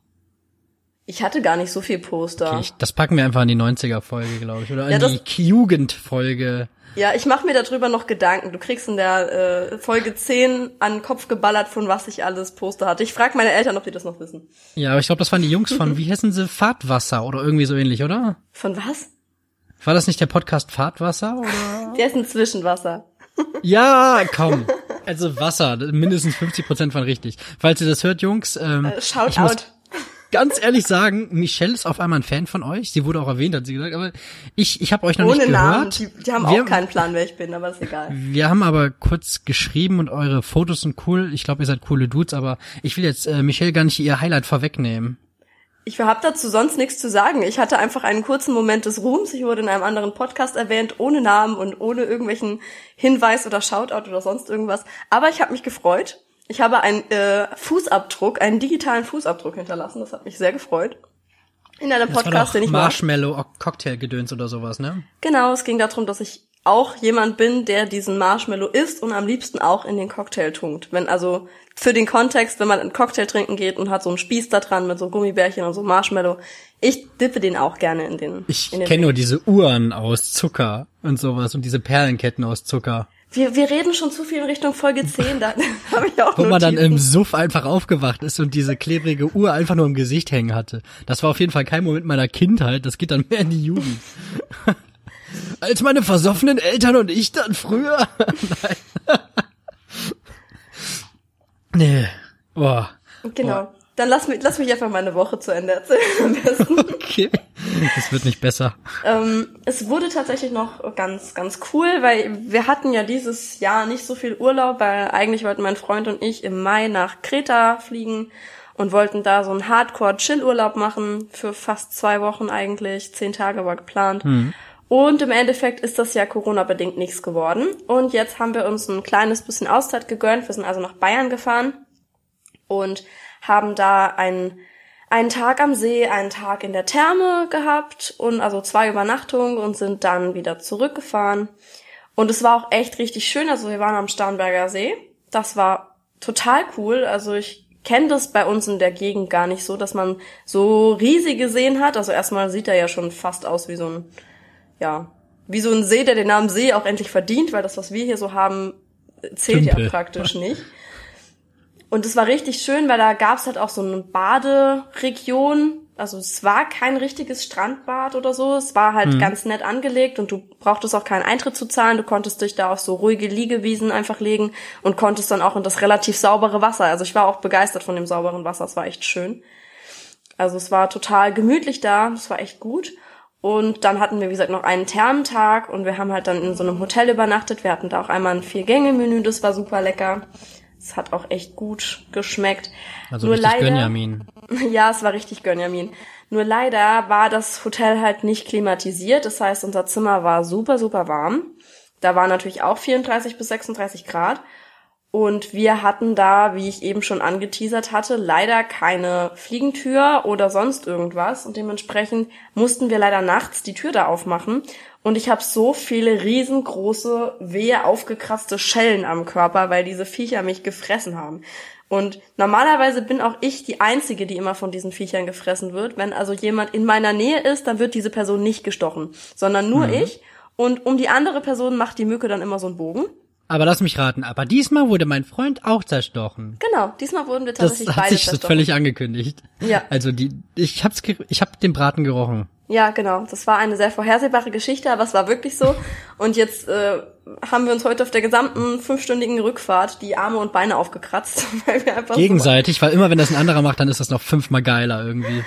Ich hatte gar nicht so viel Poster. Okay, ich, das packen wir einfach in die 90er-Folge, glaube ich. Oder in Ja, das- die Jugend-Folge. Ja, ich mache mir darüber noch Gedanken. Du kriegst in der äh, Folge 10 an den Kopf geballert, von was ich alles Poster hatte. Ich frage meine Eltern, ob die das noch wissen. Ja, aber ich glaube, das waren die Jungs von, wie heißen sie, Fahrtwasser oder irgendwie so ähnlich, oder? Von was? War das nicht der Podcast Fahrtwasser, oder? Der ist ein Zwischenwasser. ja, komm. Also Wasser, mindestens 50 Prozent von richtig. Falls ihr das hört, Jungs, ähm, Äh, Shout ich muss out. Ganz ehrlich sagen, Michelle ist auf einmal ein Fan von euch. Sie wurde auch erwähnt, hat sie gesagt, aber ich, ich habe euch noch Ohne nicht Namen. gehört. Die, die haben wir, auch keinen Plan, wer ich bin, aber ist egal. Wir haben aber kurz geschrieben und eure Fotos sind cool. Ich glaube, ihr seid coole Dudes, aber ich will jetzt äh, Michelle gar nicht ihr Highlight vorwegnehmen. Ich habe dazu sonst nichts zu sagen. Ich hatte einfach einen kurzen Moment des Ruhms. Ich wurde in einem anderen Podcast erwähnt, ohne Namen und ohne irgendwelchen Hinweis oder Shoutout oder sonst irgendwas. Aber ich habe mich gefreut. Ich habe einen äh, Fußabdruck, einen digitalen Fußabdruck hinterlassen. Das hat mich sehr gefreut. In einem Das Podcast, den ich. Marshmallow Cocktail-Gedöns oder sowas, ne? Genau, es ging darum, dass ich auch jemand bin, der diesen Marshmallow isst und am liebsten auch in den Cocktail tunkt. Wenn also für den Kontext, wenn man einen Cocktail trinken geht und hat so einen Spieß da dran mit so Gummibärchen und so Marshmallow, ich dippe den auch gerne in den. Ich kenne nur diese Uhren aus Zucker und sowas und diese Perlenketten aus Zucker. Wir, wir reden schon zu viel in Richtung Folge 10, da habe ich auch Wo man dann Notizen. im Suff einfach aufgewacht ist und diese klebrige Uhr einfach nur im Gesicht hängen hatte. Das war auf jeden Fall kein Moment meiner Kindheit, das geht dann mehr in die Jugend. Als meine versoffenen Eltern und ich dann früher. Nein. nee. Boah. Genau. Dann lass mich, lass mich einfach meine Woche zu Ende erzählen am besten. Okay. Das wird nicht besser. Ähm, es wurde tatsächlich noch ganz, ganz cool, weil wir hatten ja dieses Jahr nicht so viel Urlaub, weil eigentlich wollten mein Freund und ich im Mai nach Kreta fliegen und wollten da so einen Hardcore-Chill-Urlaub machen für fast zwei Wochen eigentlich. Zehn Tage war geplant. Und im Endeffekt ist das ja Corona-bedingt nichts geworden. Und jetzt haben wir uns ein kleines bisschen Auszeit gegönnt. Wir sind also nach Bayern gefahren und haben da einen, einen Tag am See, einen Tag in der Therme gehabt und also zwei Übernachtungen und sind dann wieder zurückgefahren. Und es war auch echt richtig schön. Also wir waren am Starnberger See. Das war total cool. Also ich kenne das bei uns in der Gegend gar nicht so, dass man so riesige Seen hat. Also erstmal sieht er ja schon fast aus wie so ein, ja, wie so ein See, der den Namen See auch endlich verdient, weil das, was wir hier so haben, zählt Tümpel. ja praktisch nicht. Und es war richtig schön, weil da gab's halt auch so eine Baderegion Also es war kein richtiges Strandbad oder so. Es war halt mhm. ganz nett angelegt und du brauchtest auch keinen Eintritt zu zahlen. Du konntest dich da auf so ruhige Liegewiesen einfach legen und konntest dann auch in das relativ saubere Wasser. Also ich war auch begeistert von dem sauberen Wasser. Es war echt schön. Also es war total gemütlich da. Es war echt gut. Und dann hatten wir, wie gesagt, noch einen Thermentag und wir haben halt dann in so einem Hotel übernachtet. Wir hatten da auch einmal ein Vier-Gänge-Menü, das war super lecker. Es hat auch echt gut geschmeckt. Also Nur richtig leider, Gönjamin. Ja, es war richtig Gönjamin. Nur leider war das Hotel halt nicht klimatisiert. Das heißt, unser Zimmer war super, super warm. Da war natürlich auch 34 bis 36 Grad. Und wir hatten da, wie ich eben schon angeteasert hatte, leider keine Fliegentür oder sonst irgendwas. Und dementsprechend mussten wir leider nachts die Tür da aufmachen. Und ich habe so viele riesengroße, wehe aufgekratzte Schellen am Körper, weil diese Viecher mich gefressen haben. Und normalerweise bin auch ich die Einzige, die immer von diesen Viechern gefressen wird. Wenn also jemand in meiner Nähe ist, dann wird diese Person nicht gestochen, sondern nur mhm. ich. Und um die andere Person macht die Mücke dann immer so einen Bogen. Aber lass mich raten, aber diesmal wurde mein Freund auch zerstochen. Genau, diesmal wurden wir tatsächlich das beide hat sich zerstochen. völlig angekündigt. Ja. Also die, ich hab's, ich hab den Braten gerochen. Ja, genau. Das war eine sehr vorhersehbare Geschichte, aber es war wirklich so. Und jetzt äh, haben wir uns heute auf der gesamten fünfstündigen Rückfahrt die Arme und Beine aufgekratzt. Weil wir einfach Gegenseitig, so weil immer wenn das ein anderer macht, dann ist das noch fünfmal geiler irgendwie.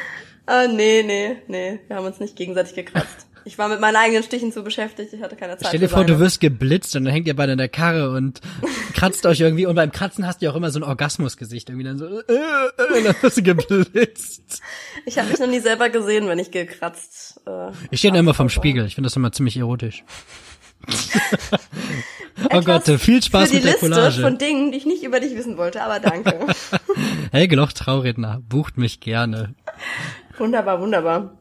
Äh, nee, nee, nee. Wir haben uns nicht gegenseitig gekratzt. Ich war mit meinen eigenen Stichen zu beschäftigt, ich hatte keine Zeit. Stell dir vor, du wirst geblitzt und dann hängt ihr beide in der Karre und kratzt euch irgendwie und beim Kratzen hast du ja auch immer so ein Orgasmusgesicht irgendwie dann so äh, äh, und dann wirst du geblitzt. Ich habe mich noch nie selber gesehen, wenn ich gekratzt. Äh, ich stehe immer vom Spiegel, ich finde das immer ziemlich erotisch. oh Gott, viel Spaß für die mit der Liste Collage. von Dingen, die ich nicht über dich wissen wollte, aber danke. Helge Loch Trauredner, bucht mich gerne. Wunderbar, wunderbar.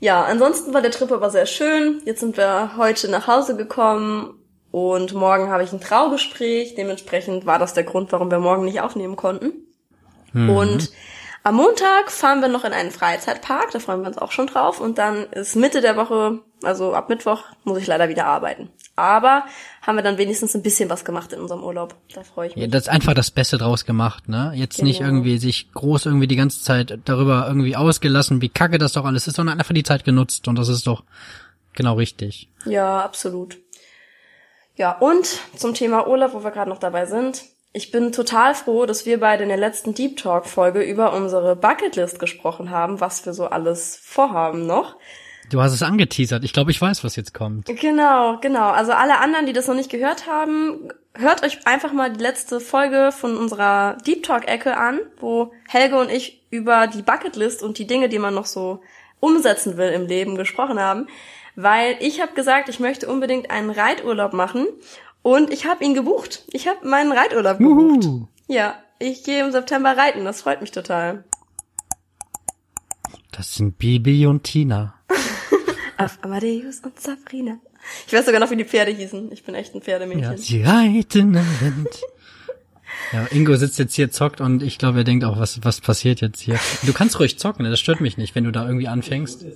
Ja, ansonsten war der Trip aber sehr schön. Jetzt sind wir heute nach Hause gekommen und morgen habe ich ein Traugespräch. Dementsprechend war das der Grund, warum wir morgen nicht aufnehmen konnten. Mhm. Und am Montag fahren wir noch in einen Freizeitpark, da freuen wir uns auch schon drauf. Und dann ist Mitte der Woche, also ab Mittwoch, muss ich leider wieder arbeiten. Aber haben wir dann wenigstens ein bisschen was gemacht in unserem Urlaub. Da freue ich mich. Ja, das ist einfach das Beste draus gemacht, ne? Jetzt genau. nicht irgendwie sich groß irgendwie die ganze Zeit darüber irgendwie ausgelassen, wie kacke das doch alles ist, sondern einfach die Zeit genutzt. Und das ist doch genau richtig. Ja, absolut. Ja, und zum Thema Urlaub, wo wir gerade noch dabei sind. Ich bin total froh, dass wir beide in der letzten Deep Talk Folge über unsere Bucketlist gesprochen haben, was wir so alles vorhaben noch. Du hast es angeteasert. Ich glaube, ich weiß, was jetzt kommt. Genau, genau. Also alle anderen, die das noch nicht gehört haben, hört euch einfach mal die letzte Folge von unserer Deep Talk Ecke an, wo Helge und ich über die Bucketlist und die Dinge, die man noch so umsetzen will im Leben gesprochen haben, weil ich habe gesagt, ich möchte unbedingt einen Reiturlaub machen und ich habe ihn gebucht. Ich habe meinen Reiturlaub gebucht. Uhu. Ja, ich gehe im September reiten. Das freut mich total. Das sind Bibi und Tina. Auf Amadeus und Sabrina. Ich weiß sogar noch, wie die Pferde hießen. Ich bin echt ein Pferdemädchen. Ja, sie reiten Wind. Ja, Ingo sitzt jetzt hier, zockt und ich glaube, er denkt auch, was, was passiert jetzt hier. Du kannst ruhig zocken, das stört mich nicht, wenn du da irgendwie anfängst.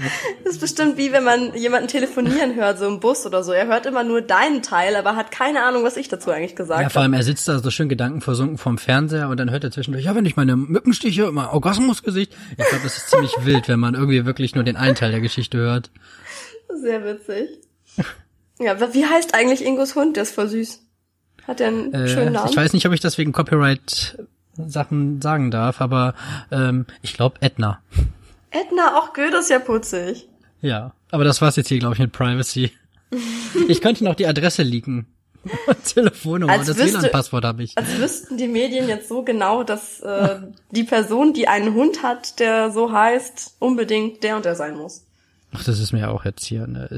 Das ist bestimmt wie wenn man jemanden telefonieren hört, so im Bus oder so. Er hört immer nur deinen Teil, aber hat keine Ahnung, was ich dazu eigentlich gesagt habe. Ja, vor allem er sitzt da so schön gedankenversunken vorm Fernseher und dann hört er zwischendurch, ja, wenn ich meine Mückenstiche, mein Orgasmusgesicht. Ich glaube, das ist ziemlich wild, wenn man irgendwie wirklich nur den einen Teil der Geschichte hört. Sehr witzig. Ja, wie heißt eigentlich Ingos Hund? Der ist voll süß. Hat der einen äh, schönen Namen? Ich weiß nicht, ob ich das wegen Copyright Sachen sagen darf, aber ähm, ich glaube Edna. Edna, auch Goethe ist ja putzig. Ja, aber das war's jetzt hier, glaube ich, mit Privacy. ich könnte noch die Adresse leaken. Telefonnummer, als das WLAN-Passwort habe ich. Als wüssten die Medien jetzt so genau, dass äh, die Person, die einen Hund hat, der so heißt, unbedingt der und der sein muss. Ach, das ist mir auch jetzt hier. Ne?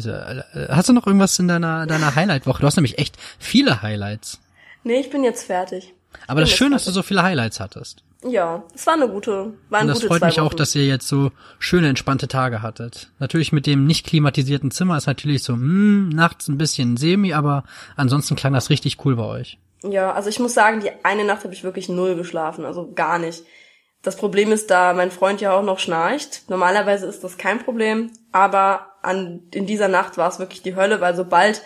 Äh, hast du noch irgendwas in deiner deiner Highlight-Woche? Du hast nämlich echt viele Highlights. Nee, ich bin jetzt fertig. Aber das ist schön, dass du so viele Highlights hattest. Ja, es war eine gute, war eine Und das gute freut mich Wochen. auch, dass ihr jetzt so schöne, entspannte Tage hattet. Natürlich mit dem nicht klimatisierten Zimmer ist natürlich so, hm, nachts ein bisschen semi, aber ansonsten klang das richtig cool bei euch. Ja, also ich muss sagen, die eine Nacht habe ich wirklich null geschlafen, also gar nicht. Das Problem ist, da mein Freund ja auch noch schnarcht. Normalerweise ist das kein Problem, aber an, in dieser Nacht war es wirklich die Hölle, weil sobald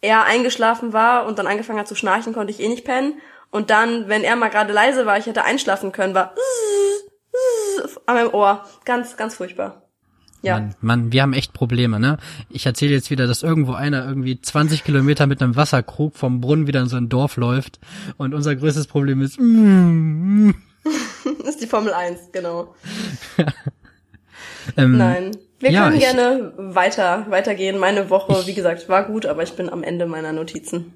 er eingeschlafen war und dann angefangen hat zu schnarchen, konnte ich eh nicht pennen. Und dann, wenn er mal gerade leise war, ich hätte einschlafen können, war an meinem Ohr. Ganz, ganz furchtbar. Ja. Mann, Mann, wir haben echt Probleme, ne? Ich erzähle jetzt wieder, dass irgendwo einer irgendwie 20 Kilometer mit einem Wasserkrug vom Brunnen wieder in so ein Dorf läuft und unser größtes Problem ist, mm, ist die Formel 1, genau. ähm, Nein. Wir ja, können ich- gerne weiter, weitergehen. Meine Woche, wie gesagt, war gut, aber ich bin am Ende meiner Notizen.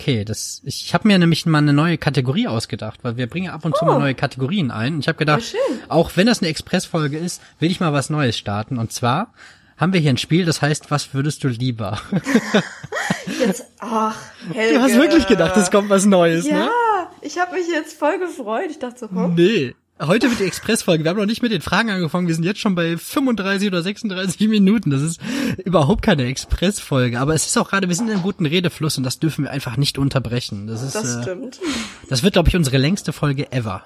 Okay, das ich, habe mir nämlich mal eine neue Kategorie ausgedacht, weil wir bringen ja ab und zu Oh. mal neue Kategorien ein. Und ich habe gedacht, Ja, auch wenn das eine Expressfolge ist, will ich mal was Neues starten. Und zwar haben wir hier ein Spiel, das heißt, was würdest du lieber? Jetzt, ach, Helge. Du hast wirklich gedacht, es kommt was Neues, Ja, ne? ich habe mich jetzt voll gefreut. Ich dachte so, hm? Nee. Heute wird die Expressfolge. Wir haben noch nicht mit den Fragen angefangen. Wir sind jetzt schon bei 35 oder 36 Minuten. Das ist überhaupt keine Expressfolge. Aber es ist auch gerade, wir sind in einem guten Redefluss und das dürfen wir einfach nicht unterbrechen. Das ist, das äh, stimmt. das wird, glaube ich, unsere längste Folge ever.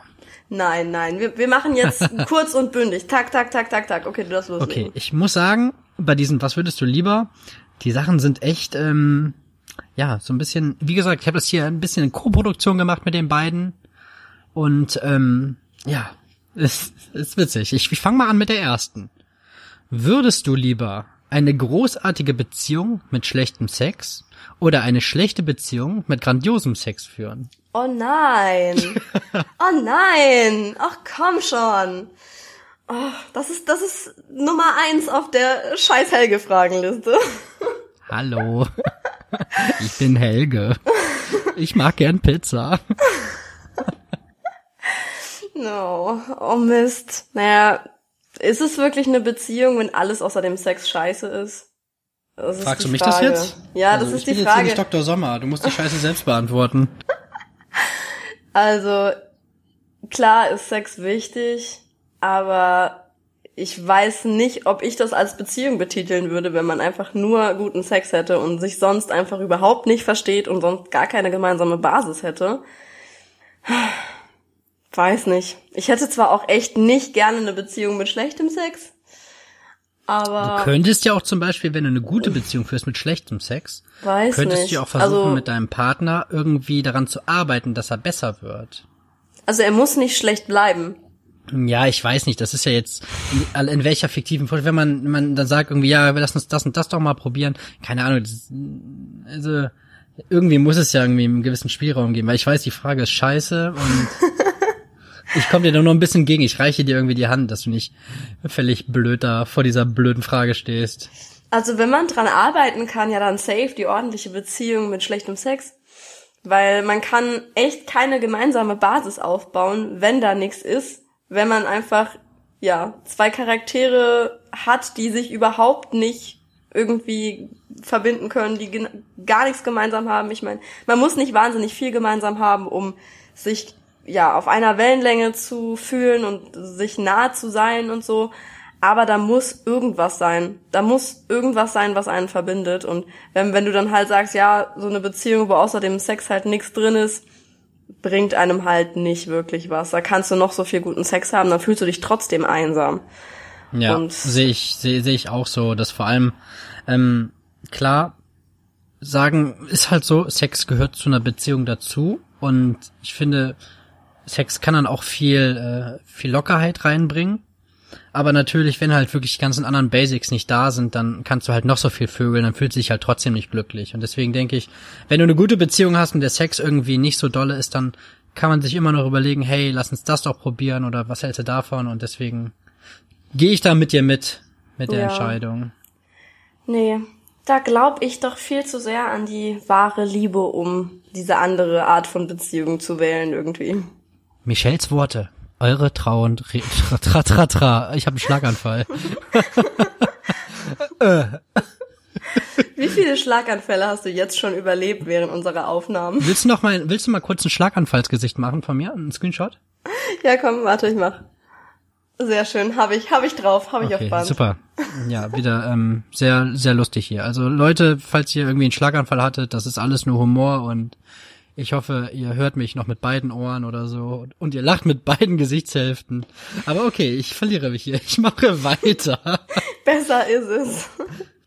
Nein, nein, wir, wir machen jetzt kurz und bündig. Tak, tak, tak, tak, tak. Okay, du darfst Okay, loslegen. ich muss sagen, bei diesen, was würdest du lieber? Die Sachen sind echt, ähm, ja, so ein bisschen, wie gesagt, ich habe das hier ein bisschen in Co-Produktion gemacht mit den beiden. Und ähm, ja, ist, ist witzig. Ich, ich fange mal an mit der ersten. Würdest du lieber eine großartige Beziehung mit schlechtem Sex oder eine schlechte Beziehung mit grandiosem Sex führen? Oh nein. Oh nein. Ach komm schon. Oh, das ist, das ist Nummer eins auf der scheiß Helge-Fragenliste. Hallo, ich bin Helge. Ich mag gern Pizza. No. Oh Mist. Naja, ist es wirklich eine Beziehung, wenn alles außer dem Sex scheiße ist? Das ist Fragst die du mich Frage. das jetzt? Ja, Also, das ist ich bin die Jetzt hier Frage. nicht Dr. Sommer, du musst die Scheiße selbst beantworten. Also, klar ist Sex wichtig, aber ich weiß nicht, ob ich das als Beziehung betiteln würde, wenn man einfach nur guten Sex hätte und sich sonst einfach überhaupt nicht versteht und sonst gar keine gemeinsame Basis hätte. Weiß nicht. Ich hätte zwar auch echt nicht gerne eine Beziehung mit schlechtem Sex, aber Du könntest ja auch zum Beispiel, wenn du eine gute Beziehung führst mit schlechtem Sex, weiß könntest nicht. du ja auch versuchen, also, mit deinem Partner irgendwie daran zu arbeiten, dass er besser wird. also er muss nicht schlecht bleiben. Ja, ich weiß nicht, das ist ja jetzt in, in welcher fiktiven Vorstellung, wenn man, man dann sagt irgendwie, ja, wir lassen uns das und das doch mal probieren, keine Ahnung, das, also irgendwie muss es ja irgendwie einen gewissen Spielraum geben, weil ich weiß, die Frage ist scheiße und ich komme dir da nur ein bisschen gegen, ich reiche dir irgendwie die Hand, dass du nicht völlig blöd da vor dieser blöden Frage stehst. Also wenn man dran arbeiten kann, ja dann safe die ordentliche Beziehung mit schlechtem Sex. Weil man kann echt keine gemeinsame Basis aufbauen, wenn da nichts ist. Wenn man einfach, ja, zwei Charaktere hat, die sich überhaupt nicht irgendwie verbinden können, die gar nichts gemeinsam haben. Ich meine, man muss nicht wahnsinnig viel gemeinsam haben, um sich ja auf einer Wellenlänge zu fühlen und sich nah zu sein und so. Aber da muss irgendwas sein. Da muss irgendwas sein, was einen verbindet. Und wenn, wenn du dann halt sagst, ja, so eine Beziehung, wo außer dem Sex halt nichts drin ist, bringt einem halt nicht wirklich was. Da kannst du noch so viel guten Sex haben, dann fühlst du dich trotzdem einsam. Ja, sehe ich, sehe seh ich auch so, dass vor allem, ähm, klar, sagen, ist halt so, Sex gehört zu einer Beziehung dazu und ich finde, Sex kann dann auch viel, äh, viel Lockerheit reinbringen. Aber natürlich, wenn halt wirklich die ganzen anderen Basics nicht da sind, dann kannst du halt noch so viel vögeln, dann fühlt sich halt trotzdem nicht glücklich. Und deswegen denke ich, wenn du eine gute Beziehung hast und der Sex irgendwie nicht so dolle ist, dann kann man sich immer noch überlegen, hey, lass uns das doch probieren oder was hältst du davon? Und deswegen gehe ich da mit dir mit, mit der Ja. Entscheidung. Nee, da glaube ich doch viel zu sehr an die wahre Liebe, um diese andere Art von Beziehung zu wählen irgendwie. Michels Worte. Eure Trauer Re tra, tra, tra, tra. Ich habe einen Schlaganfall. Wie viele Schlaganfälle hast du jetzt schon überlebt während unserer Aufnahmen? Willst du noch mal, willst du mal kurz ein Schlaganfallsgesicht machen von mir? Ein Screenshot? Ja, komm, warte, ich mach. Sehr schön, habe ich, habe ich drauf, habe ich Okay, auf Band. super. Ja, wieder ähm, sehr, sehr lustig hier. Also Leute, falls ihr irgendwie einen Schlaganfall hattet, das ist alles nur Humor und ich hoffe, ihr hört mich noch mit beiden Ohren oder so und ihr lacht mit beiden Gesichtshälften. Aber okay, ich verliere mich hier. Ich mache weiter. Besser ist es.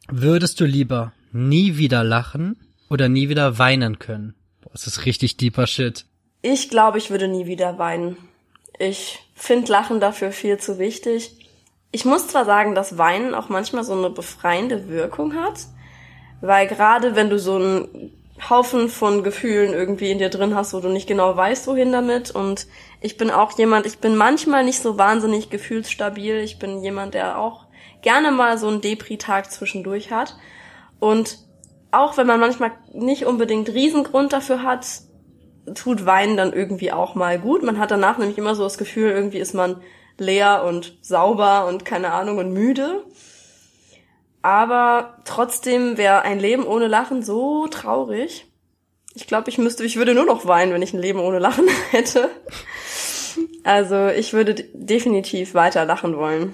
Würdest du lieber nie wieder lachen oder nie wieder weinen können? Boah, das ist richtig deeper Shit. Ich glaube, ich würde nie wieder weinen. Ich finde Lachen dafür viel zu wichtig. Ich muss zwar sagen, dass Weinen auch manchmal so eine befreiende Wirkung hat, weil gerade wenn du so einen Haufen von Gefühlen irgendwie in dir drin hast, wo du nicht genau weißt, wohin damit und ich bin auch jemand, ich bin manchmal nicht so wahnsinnig gefühlsstabil. Ich bin jemand, der auch gerne mal so einen Depri-Tag zwischendurch hat und auch wenn man manchmal nicht unbedingt Riesengrund dafür hat, tut Weinen dann irgendwie auch mal gut. Man hat danach nämlich immer so das Gefühl, irgendwie ist man leer und sauber und keine Ahnung und müde. Aber trotzdem wäre ein Leben ohne Lachen so traurig. Ich glaube, ich müsste, ich würde nur noch weinen, wenn ich ein Leben ohne Lachen hätte. Also ich würde definitiv weiter lachen wollen.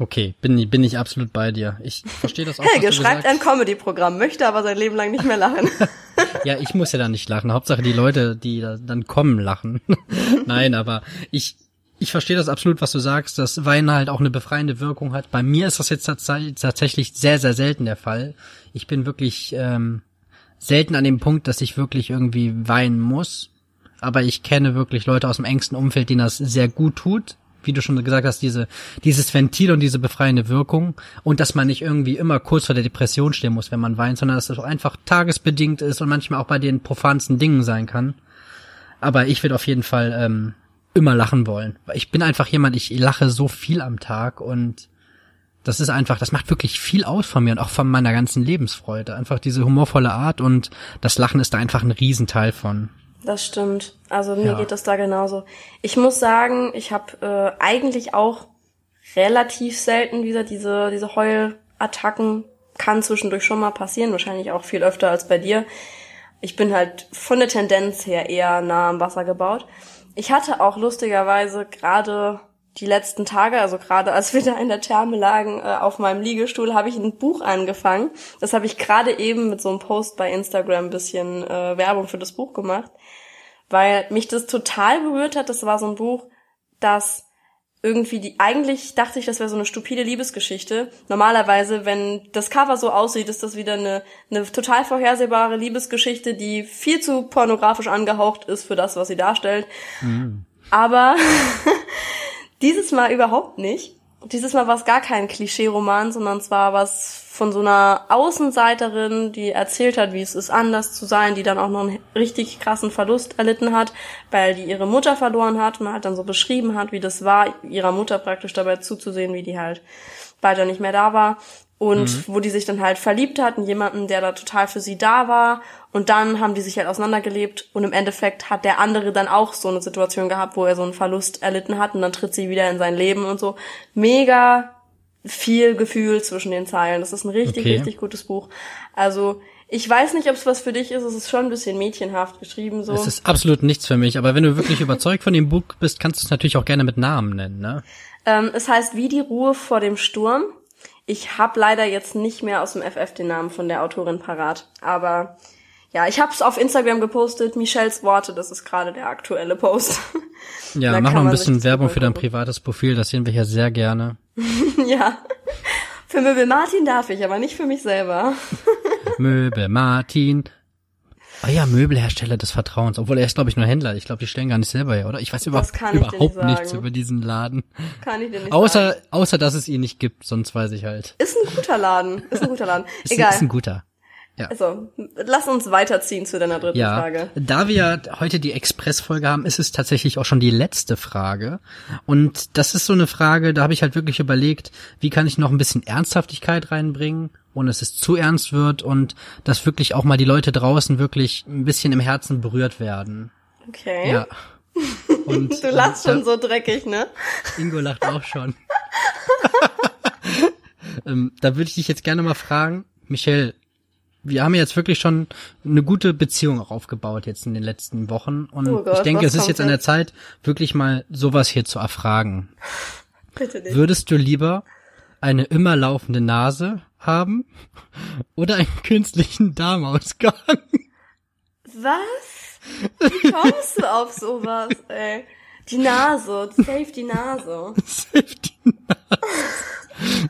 Okay, bin, bin ich absolut bei dir. Ich verstehe das auch. Helge schreibt ein Comedy-Programm, möchte aber sein Leben lang nicht mehr lachen. ja, ich muss ja dann nicht lachen. Hauptsache die Leute, die da dann kommen, lachen. Nein, aber ich, ich verstehe das absolut, was du sagst, dass Weinen halt auch eine befreiende Wirkung hat. Bei mir ist das jetzt tatsächlich sehr, sehr selten der Fall. Ich bin wirklich ähm, selten an dem Punkt, dass ich wirklich irgendwie weinen muss. Aber ich kenne wirklich Leute aus dem engsten Umfeld, denen das sehr gut tut wie du schon gesagt hast, diese, dieses Ventil und diese befreiende Wirkung und dass man nicht irgendwie immer kurz vor der Depression stehen muss, wenn man weint, sondern dass es auch einfach tagesbedingt ist und manchmal auch bei den profansten Dingen sein kann. Aber ich würde auf jeden Fall ähm, immer lachen wollen. Ich bin einfach jemand, ich lache so viel am Tag und das ist einfach, das macht wirklich viel aus von mir und auch von meiner ganzen Lebensfreude. Einfach diese humorvolle Art und das Lachen ist da einfach ein Riesenteil von. Das stimmt. Also mir ja. geht das da genauso. Ich muss sagen, ich habe äh, eigentlich auch relativ selten wieder diese diese Heulattacken. Kann zwischendurch schon mal passieren, wahrscheinlich auch viel öfter als bei dir. Ich bin halt von der Tendenz her eher nah am Wasser gebaut. Ich hatte auch lustigerweise gerade die letzten Tage, also gerade als wir da in der Therme lagen, äh, auf meinem Liegestuhl, habe ich ein Buch angefangen. Das habe ich gerade eben mit so einem Post bei Instagram ein bisschen äh, Werbung für das Buch gemacht weil mich das total berührt hat. Das war so ein Buch, das irgendwie die, eigentlich dachte ich, das wäre so eine stupide Liebesgeschichte. Normalerweise, wenn das Cover so aussieht, ist das wieder eine, eine total vorhersehbare Liebesgeschichte, die viel zu pornografisch angehaucht ist für das, was sie darstellt. Mhm. Aber dieses Mal überhaupt nicht. Dieses Mal war es gar kein Klischee-Roman, sondern zwar was von so einer Außenseiterin, die erzählt hat, wie es ist, anders zu sein, die dann auch noch einen richtig krassen Verlust erlitten hat, weil die ihre Mutter verloren hat. Und halt dann so beschrieben hat, wie das war, ihrer Mutter praktisch dabei zuzusehen, wie die halt weiter nicht mehr da war und mhm. wo die sich dann halt verliebt hat in jemanden, der da total für sie da war und dann haben die sich halt auseinandergelebt und im Endeffekt hat der andere dann auch so eine Situation gehabt, wo er so einen Verlust erlitten hat und dann tritt sie wieder in sein Leben und so. Mega viel Gefühl zwischen den Zeilen. Das ist ein richtig, okay. richtig gutes Buch. Also ich weiß nicht, ob es was für dich ist. Es ist schon ein bisschen mädchenhaft geschrieben so. Es ist absolut nichts für mich. Aber wenn du wirklich überzeugt von dem Buch bist, kannst du es natürlich auch gerne mit Namen nennen, ne? Ähm, es heißt Wie die Ruhe vor dem Sturm. Ich habe leider jetzt nicht mehr aus dem FF den Namen von der Autorin parat. Aber ja, ich habe es auf Instagram gepostet. Michelles Worte, das ist gerade der aktuelle Post. Ja, mach noch ein bisschen Werbung für dein privates Profil. Das sehen wir hier sehr gerne. ja. Für Möbel Martin darf ich, aber nicht für mich selber. Möbel Martin. Ah oh ja, Möbelhersteller des Vertrauens. Obwohl er ist, glaube ich, nur Händler. Ich glaube, die stellen gar nicht selber her, oder? Ich weiß überhaupt, ich überhaupt nicht nichts über diesen Laden. Kann ich dir nicht außer, sagen. Außer, dass es ihn nicht gibt, sonst weiß ich halt. Ist ein guter Laden. Ist ein guter Laden. Egal. Ist, ist ein guter. Ja. Also, lass uns weiterziehen zu deiner dritten ja, Frage. Da wir heute die Express-Folge haben, ist es tatsächlich auch schon die letzte Frage. Und das ist so eine Frage, da habe ich halt wirklich überlegt, wie kann ich noch ein bisschen Ernsthaftigkeit reinbringen, ohne dass es zu ernst wird und dass wirklich auch mal die Leute draußen wirklich ein bisschen im Herzen berührt werden. Okay. Ja. Und, du lachst schon so dreckig, ne? Ingo lacht auch schon. ähm, da würde ich dich jetzt gerne mal fragen, Michelle, wir haben jetzt wirklich schon eine gute Beziehung auch aufgebaut jetzt in den letzten Wochen. Und oh Gott, ich denke, es ist jetzt an der Zeit, wirklich mal sowas hier zu erfragen. Bitte nicht. Würdest du lieber eine immer laufende Nase haben oder einen künstlichen Darmausgang? Was? Wie kommst du auf sowas, ey? Die Nase, save die Nase. Save die Nase.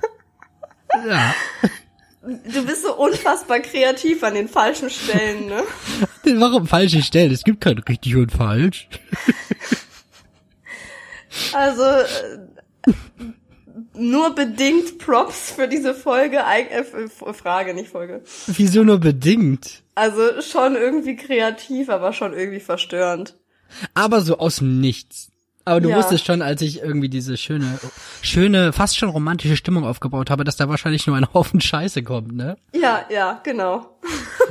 ja. Du bist so unfassbar kreativ an den falschen Stellen, ne? Warum falsche Stellen? Es gibt kein richtig und falsch. Also äh, nur bedingt Props für diese Folge, äh, Frage, nicht Folge. Wieso nur bedingt? Also schon irgendwie kreativ, aber schon irgendwie verstörend. Aber so aus dem Nichts. Aber du Ja. wusstest schon, als ich irgendwie diese schöne, schöne, fast schon romantische Stimmung aufgebaut habe, dass da wahrscheinlich nur ein Haufen Scheiße kommt, ne? Ja, ja, genau.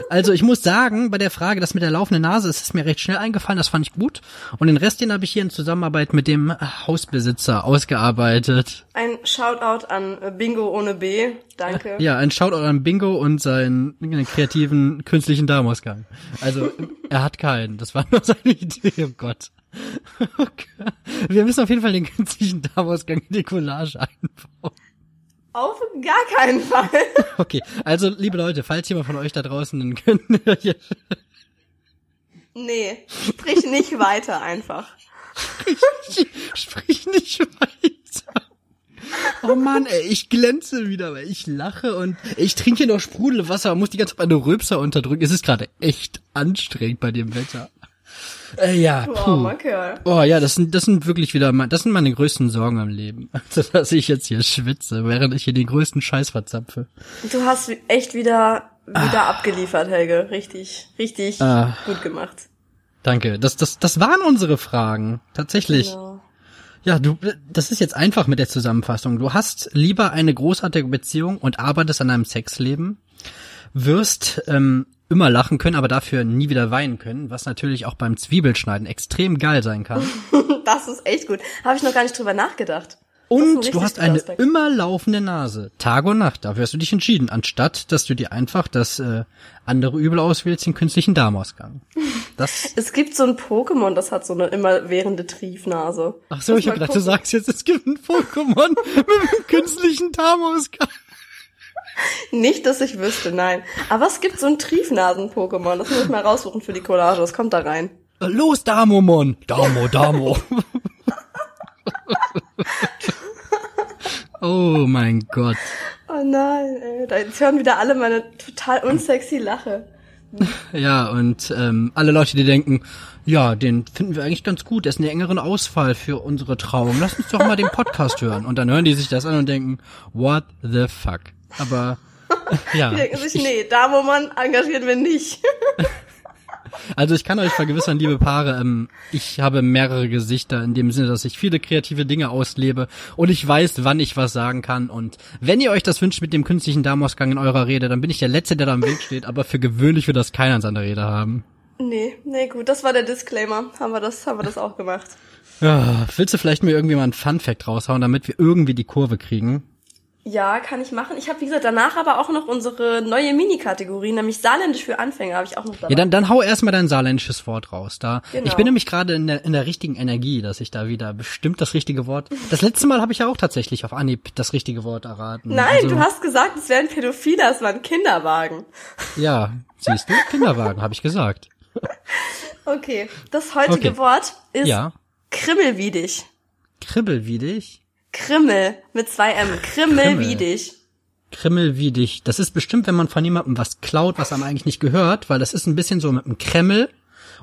Also ich muss sagen, bei der Frage, das mit der laufenden Nase, ist es mir recht schnell eingefallen, das fand ich gut. Und den Rest, den habe ich hier in Zusammenarbeit mit dem Hausbesitzer ausgearbeitet. Ein Shoutout an Bingo ohne B. Danke. Ja, ein Shoutout an Bingo und seinen kreativen künstlichen Darmausgang. Also er hat keinen, das war nur seine Idee, oh Gott. Okay. Wir müssen auf jeden Fall den künstlichen Darmausgang in die Collage einbauen. Auf gar keinen Fall. Okay, also liebe Leute, falls jemand von euch da draußen einen könnt, Nee, sprich nicht weiter einfach. sprich nicht weiter. Oh Mann, ey, ich glänze wieder, weil ich lache und ich trinke hier noch Sprudelwasser und muss die ganze Zeit meine Rülpser unterdrücken. Es ist gerade echt anstrengend bei dem Wetter. Äh, ja, puh. Kerl. Oh ja, das sind, das sind wirklich wieder, mein- das sind meine größten Sorgen im Leben. Also, dass ich jetzt hier schwitze, während ich hier den größten Scheiß verzapfe. Du hast echt wieder, wieder abgeliefert, Helge. Richtig, richtig Ah. gut gemacht. Danke. Das, das, das waren unsere Fragen. Tatsächlich. Genau. Ja, du, das ist jetzt einfach mit der Zusammenfassung. Du hast lieber eine großartige Beziehung und arbeitest an deinem Sexleben, wirst ähm, immer lachen können, aber dafür nie wieder weinen können, was natürlich auch beim Zwiebelschneiden extrem geil sein kann. Das ist echt gut. Habe ich noch gar nicht drüber nachgedacht. Und du hast eine Aspekt. immer laufende Nase, Tag und Nacht. Dafür hast du dich entschieden, anstatt dass du dir einfach das äh, andere Übel auswählst, den künstlichen Darmausgang. Das. Es gibt so ein Pokémon, das hat so eine immerwährende Triefnase. Ach so, Lass ich habe gedacht, du sagst jetzt, es gibt ein Pokémon mit einem künstlichen Darmausgang. Nicht, dass ich wüsste, nein. Aber es gibt so ein Triefnasen-Pokémon. Das muss ich mal raussuchen für die Collage. Das kommt da rein. Los, Damomon! Damo, Damo. oh mein Gott. Oh nein, ey. Da jetzt hören wieder alle meine total unsexy Lache. Ja, und ähm, alle Leute, die denken, ja, den finden wir eigentlich ganz gut, er ist eine engeren Auswahl für unsere Trauung. Lass uns doch mal den Podcast hören. Und dann hören die sich das an und denken, what the fuck? Aber ja, Die denken sich, nee, Damomann engagieren wir nicht. also ich kann euch vergewissern, liebe Paare, ähm, ich habe mehrere Gesichter in dem Sinne, dass ich viele kreative Dinge auslebe und ich weiß, wann ich was sagen kann. Und wenn ihr euch das wünscht mit dem künstlichen Darmausgang in eurer Rede, dann bin ich der Letzte, der da im Weg steht. Aber für gewöhnlich wird das keiner in seiner Rede haben. nee, nee, gut. Das war der Disclaimer. Haben wir das, haben wir das auch gemacht. Ja, willst du vielleicht mir irgendwie mal einen Fun-Fact raushauen, damit wir irgendwie die Kurve kriegen? Ja, kann ich machen. Ich habe, wie gesagt, danach aber auch noch unsere neue Mini-Kategorie, nämlich Saarländisch für Anfänger, habe ich auch noch dabei. Ja, dann, dann hau erstmal dein saarländisches Wort raus. Da, Genau. Ich bin nämlich gerade in der, in der richtigen Energie, dass ich da wieder bestimmt das richtige Wort. Das letzte Mal habe ich ja auch tatsächlich auf Anhieb das richtige Wort erraten. Nein, Also, du hast gesagt, es wäre ein Pädophiler, es war ein Kinderwagen. Ja, siehst du? Kinderwagen, habe ich gesagt. Okay, das heutige Okay. Wort ist Ja. krimmelwiedig. Kribbelwiedig. Krimmel mit zwei M. Krimmelwiedig. Krimmelwiedig. Das ist bestimmt, wenn man von jemandem was klaut, was einem eigentlich nicht gehört, weil das ist ein bisschen so mit einem Kremmel.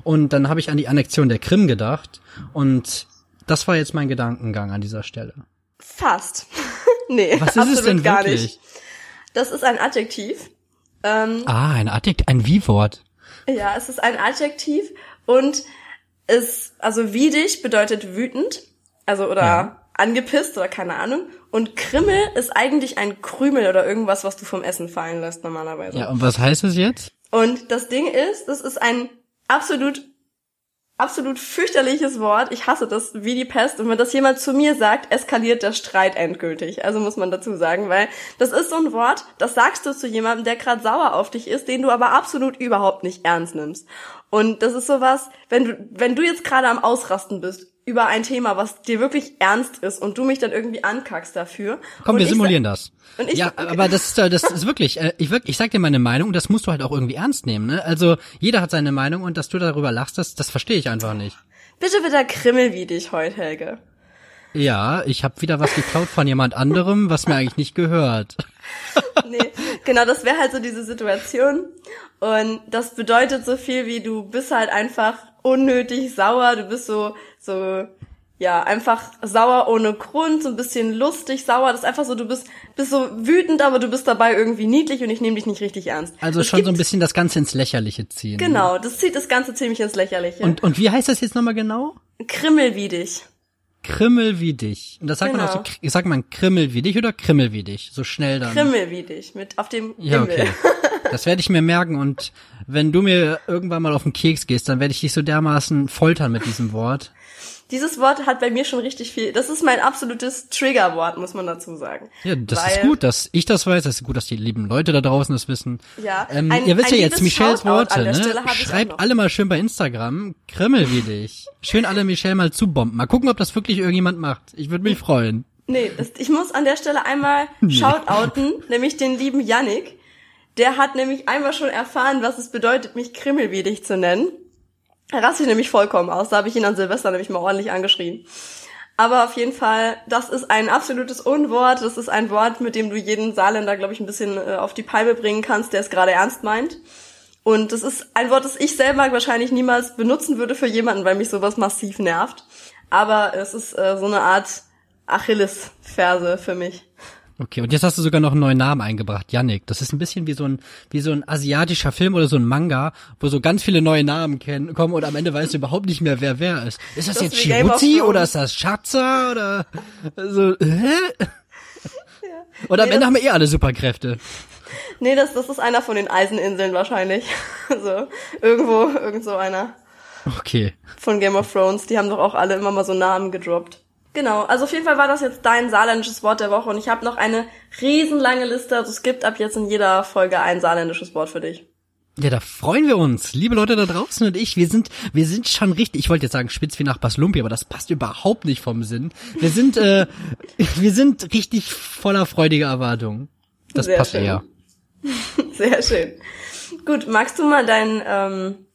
Und dann habe ich an die Annexion der Krim gedacht. Und das war jetzt mein Gedankengang an dieser Stelle. Fast. nee, Was ist absolut es denn gar wirklich? nicht. Das ist ein Adjektiv. Ähm, Ah, ein Adjekt, ein Wie-Wort. ja, es ist ein Adjektiv und es, also wiedig bedeutet wütend, also oder Ja. Angepisst oder keine Ahnung. Und Krimmel ist eigentlich ein Krümel oder irgendwas, was du vom Essen fallen lässt normalerweise. Ja, und was heißt es jetzt? Und das Ding ist, das ist ein absolut, absolut fürchterliches Wort. Ich hasse das wie die Pest. Und wenn das jemand zu mir sagt, eskaliert der Streit endgültig. Also muss man dazu sagen, weil das ist so ein Wort, das sagst du zu jemandem, der gerade sauer auf dich ist, den du aber absolut überhaupt nicht ernst nimmst. Und das ist sowas, wenn du, wenn du jetzt gerade am Ausrasten bist über ein Thema, was dir wirklich ernst ist und du mich dann irgendwie ankackst dafür. Komm, und wir simulieren das. und ich- ja, okay. aber das ist, äh, das ist wirklich, äh, ich, wirklich, ich sag dir meine Meinung und das musst du halt auch irgendwie ernst nehmen. Ne? Also jeder hat seine Meinung und dass du darüber lachst, das, das verstehe ich einfach nicht. Bitte wird er krimmelwiedig heute, Helge. Ja, ich habe wieder was geklaut von jemand anderem, was mir eigentlich nicht gehört. nee, genau, das wäre halt so diese Situation. Und das bedeutet so viel wie du bist halt einfach unnötig sauer, du bist so, so, ja, einfach sauer ohne Grund, so ein bisschen lustig, sauer. Das ist einfach so, du bist, bist so wütend, aber du bist dabei irgendwie niedlich und ich nehme dich nicht richtig ernst. Also Es schon so ein bisschen das Ganze ins Lächerliche ziehen. Genau, das zieht das Ganze ziemlich ins Lächerliche. Und, und wie heißt das jetzt nochmal genau? Krimmel wie dich. Krimmel wie dich. Und das sagt man Genau. auch so, kr- sagt man Krimmel wie dich oder Krimmel wie dich? So schnell dann. Krimmel wie dich, mit auf dem Ja, Himmel. okay. Das werde ich mir merken und wenn du mir irgendwann mal auf den Keks gehst, dann werde ich dich so dermaßen foltern mit diesem Wort. Dieses Wort hat bei mir schon richtig viel. Das ist mein absolutes Triggerwort, muss man dazu sagen. Ja, das ist Weil- gut, dass ich das weiß. Das ist gut, dass die lieben Leute da draußen das wissen. Ja, ähm, ein- ihr wisst ja jetzt Michelles Worte, ne? Schreibt alle mal schön bei Instagram, Krimmel wie dich. Schön alle Michelle mal zubomben. Mal gucken, ob das wirklich irgendjemand macht. Ich würde mich freuen. Nee, das, ich muss an der Stelle einmal shoutouten, nämlich den lieben Yannick. Der hat nämlich einmal schon erfahren, was es bedeutet, mich krimmelwiedig zu nennen. Er rastet nämlich vollkommen aus. Da habe ich ihn an Silvester nämlich mal ordentlich angeschrien. Aber auf jeden Fall, das ist ein absolutes Unwort. Das ist ein Wort, mit dem du jeden Saarländer, glaube ich, ein bisschen äh, auf die Palme bringen kannst, der es gerade ernst meint. Und das ist ein Wort, das ich selber wahrscheinlich niemals benutzen würde für jemanden, weil mich sowas massiv nervt. Aber es ist äh, so eine Art Achillesferse für mich. Okay, und jetzt hast du sogar noch einen neuen Namen eingebracht, Yannick. Das ist ein bisschen wie so ein, wie so ein asiatischer Film oder so ein Manga, wo so ganz viele neue Namen kennen, kommen und am Ende weißt du überhaupt nicht mehr, wer wer ist. Ist das, Das jetzt Shibuzi oder ist das Schatzer oder so, hä? Und am Nee, Ende haben wir eh alle Superkräfte. Nee, das, das ist einer von den Eiseninseln wahrscheinlich. Also irgendwo, irgend so einer Okay. von Game of Thrones. Die haben doch auch alle immer mal so Namen gedroppt. Genau, also auf jeden Fall war das jetzt dein saarländisches Wort der Woche und ich habe noch eine riesenlange Liste. Also es gibt ab jetzt in jeder Folge ein saarländisches Wort für dich. Ja, da freuen wir uns. Liebe Leute da draußen und ich, wir sind, wir sind schon richtig, ich wollte jetzt sagen spitz wie nach Baslumpi, aber das passt überhaupt nicht vom Sinn. Wir sind, äh, wir sind richtig voller freudiger Erwartungen. Das Sehr passt schön. eher. Sehr schön. Gut, magst du mal dein, ähm,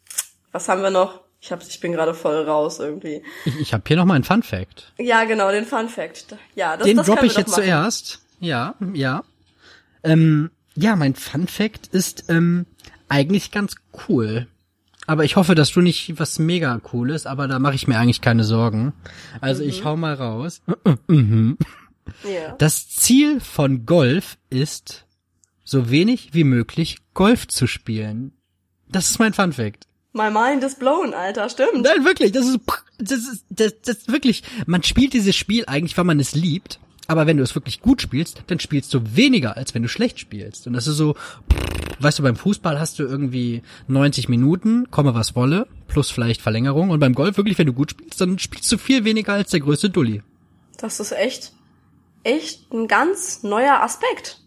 was haben wir noch? Ich, hab, ich bin gerade voll raus irgendwie. Ich, ich habe hier noch mal einen Fun Fact. Ja, genau, den Fun Fact. Ja, das, Den das droppe ich jetzt machen. zuerst. Ja, ja. Ähm, ja, mein Fun Fact ist ähm, eigentlich ganz cool. Aber ich hoffe, dass du nicht was mega cooles, aber da mache ich mir eigentlich keine Sorgen. Also Mhm. ich hau mal raus. Ja. Das Ziel von Golf ist, so wenig wie möglich Golf zu spielen. Das ist mein Fun Fact. My mind is blown, Alter, stimmt. Nein, wirklich, das ist, das ist, das, das ist wirklich, man spielt dieses Spiel eigentlich, weil man es liebt, aber wenn du es wirklich gut spielst, dann spielst du weniger, als wenn du schlecht spielst. Und das ist so, weißt du, beim Fußball hast du irgendwie 90 Minuten, komme was wolle, plus vielleicht Verlängerung. Und beim Golf wirklich, wenn du gut spielst, dann spielst du viel weniger als der größte Dulli. Das ist echt, echt ein ganz neuer Aspekt.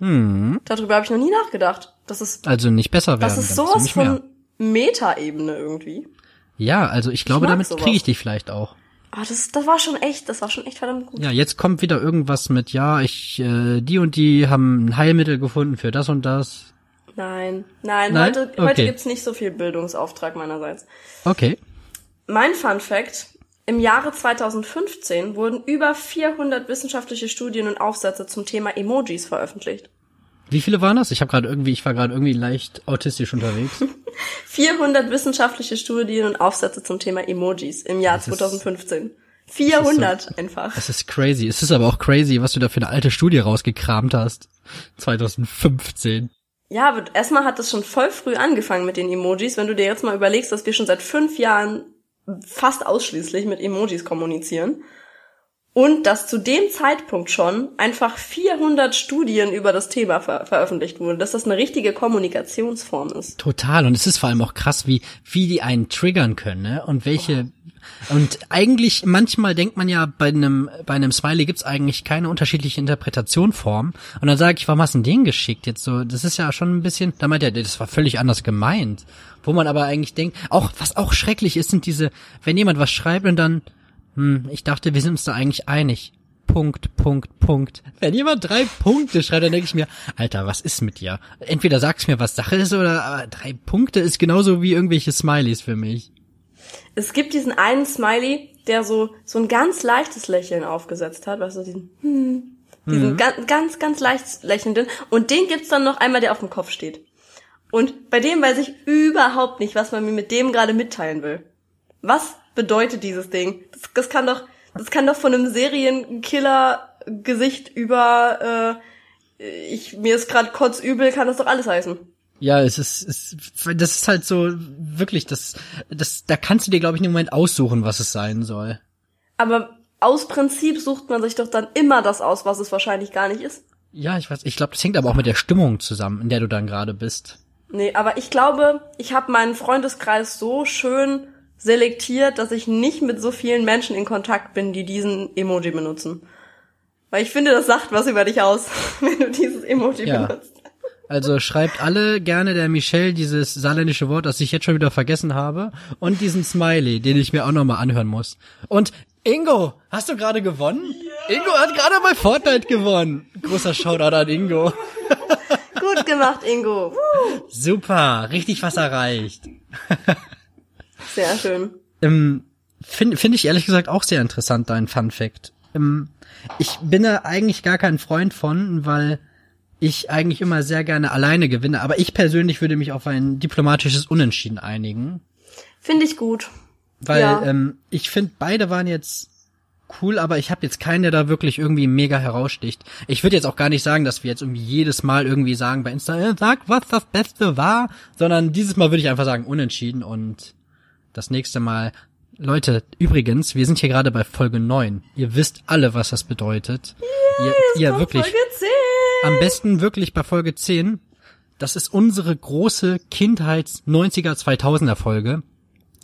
Hm. Darüber habe ich noch nie nachgedacht. Das ist, Also nicht besser werden. das ist sowas von Meta-Ebene irgendwie. Ja, also ich glaube, mag damit kriege ich dich vielleicht auch. Ah, das, das war schon echt, das war schon echt verdammt gut. Ja, jetzt kommt wieder irgendwas mit, ja, ich, äh, die und die haben ein Heilmittel gefunden für das und das. Nein, nein, Nein? heute, Okay. heute gibt's nicht so viel Bildungsauftrag meinerseits. Okay. Mein Fun Fact. Im Jahre 2015 wurden über 400 wissenschaftliche Studien und Aufsätze zum Thema Emojis veröffentlicht. Wie viele waren das? Ich habe gerade irgendwie, ich war gerade irgendwie leicht autistisch unterwegs. 400 wissenschaftliche Studien und Aufsätze zum Thema Emojis im Jahr Das ist- 2015. 400 einfach. Das ist crazy. Es ist aber auch crazy, was du da für eine alte Studie rausgekramt hast. 2015. Ja, aber erstmal hat das schon voll früh angefangen mit den Emojis. Wenn du dir jetzt mal überlegst, dass wir schon seit fünf Jahren fast ausschließlich mit Emojis kommunizieren und dass zu dem Zeitpunkt schon einfach 400 Studien über das Thema ver veröffentlicht wurden, dass das eine richtige Kommunikationsform ist. Total. Und es ist vor allem auch krass, wie, wie die einen triggern können, ne? Und welche, und eigentlich, manchmal denkt man ja, bei einem, bei einem Smiley gibt's eigentlich keine unterschiedliche Interpretationsform. Und dann sage ich, warum hast du den geschickt? Jetzt so, das ist ja schon ein bisschen, da meint er, das war völlig anders gemeint. Wo man aber eigentlich denkt, auch, was auch schrecklich ist, sind diese, wenn jemand was schreibt und dann, hm, ich dachte, wir sind uns da eigentlich einig. Punkt, Punkt, Punkt. Wenn jemand drei Punkte schreibt, dann denke ich mir, Alter, was ist mit dir? Entweder sagst mir, was Sache ist, oder aber drei Punkte ist genauso wie irgendwelche Smileys für mich. Es gibt diesen einen Smiley, der so, so ein ganz leichtes Lächeln aufgesetzt hat, weißt du, diesen, hm, diesen Mhm. ganz, ganz, ganz leicht lächelnden. Und den gibt's dann noch einmal, der auf dem Kopf steht. Und bei dem weiß ich überhaupt nicht, was man mir mit dem gerade mitteilen will. Was bedeutet dieses Ding? Das, das kann doch, das kann doch von einem Serienkiller-Gesicht über, äh, ich, mir ist gerade kotzübel, kann das doch alles heißen. Ja, es ist, es, das ist halt so wirklich, das, das, da kannst du dir, glaube ich, dem Moment aussuchen, was es sein soll. Aber aus Prinzip sucht man sich doch dann immer das aus, was es wahrscheinlich gar nicht ist. Ja, ich weiß, ich glaube, das hängt aber auch mit der Stimmung zusammen, in der du dann gerade bist. Nee, aber ich glaube, ich habe meinen Freundeskreis so schön selektiert, dass ich nicht mit so vielen Menschen in Kontakt bin, die diesen Emoji benutzen. Weil ich finde, das sagt was über dich aus, wenn du dieses Emoji Ja. benutzt. Also schreibt alle gerne der Michelle dieses saarländische Wort, das ich jetzt schon wieder vergessen habe, und diesen Smiley, den ich mir auch nochmal anhören muss. Und Ingo, hast du gerade gewonnen? Ingo hat gerade bei Fortnite gewonnen. Großer Shoutout an Ingo. Gut gemacht, Ingo. Super, richtig was erreicht. Sehr schön. Ähm, Finde find ich ehrlich gesagt auch sehr interessant, dein Fun Fact. Ähm, ich bin da eigentlich gar kein Freund von, weil ich eigentlich immer sehr gerne alleine gewinne. Aber ich persönlich würde mich auf ein diplomatisches Unentschieden einigen. Finde ich gut. Weil Ja. ähm, ich finde, beide waren jetzt cool, aber ich habe jetzt keinen, der da wirklich irgendwie mega heraussticht. Ich würde jetzt auch gar nicht sagen, dass wir jetzt irgendwie jedes Mal irgendwie sagen bei Insta, äh, sag, was das Beste war, sondern dieses Mal würde ich einfach sagen, unentschieden und das nächste Mal. Leute, übrigens, wir sind hier gerade bei Folge 9. Ihr wisst alle, was das bedeutet. ihr, ihr Kommt wirklich. Folge 10. Am besten wirklich bei Folge 10. Das ist unsere große Kindheits-90er 2000er Folge.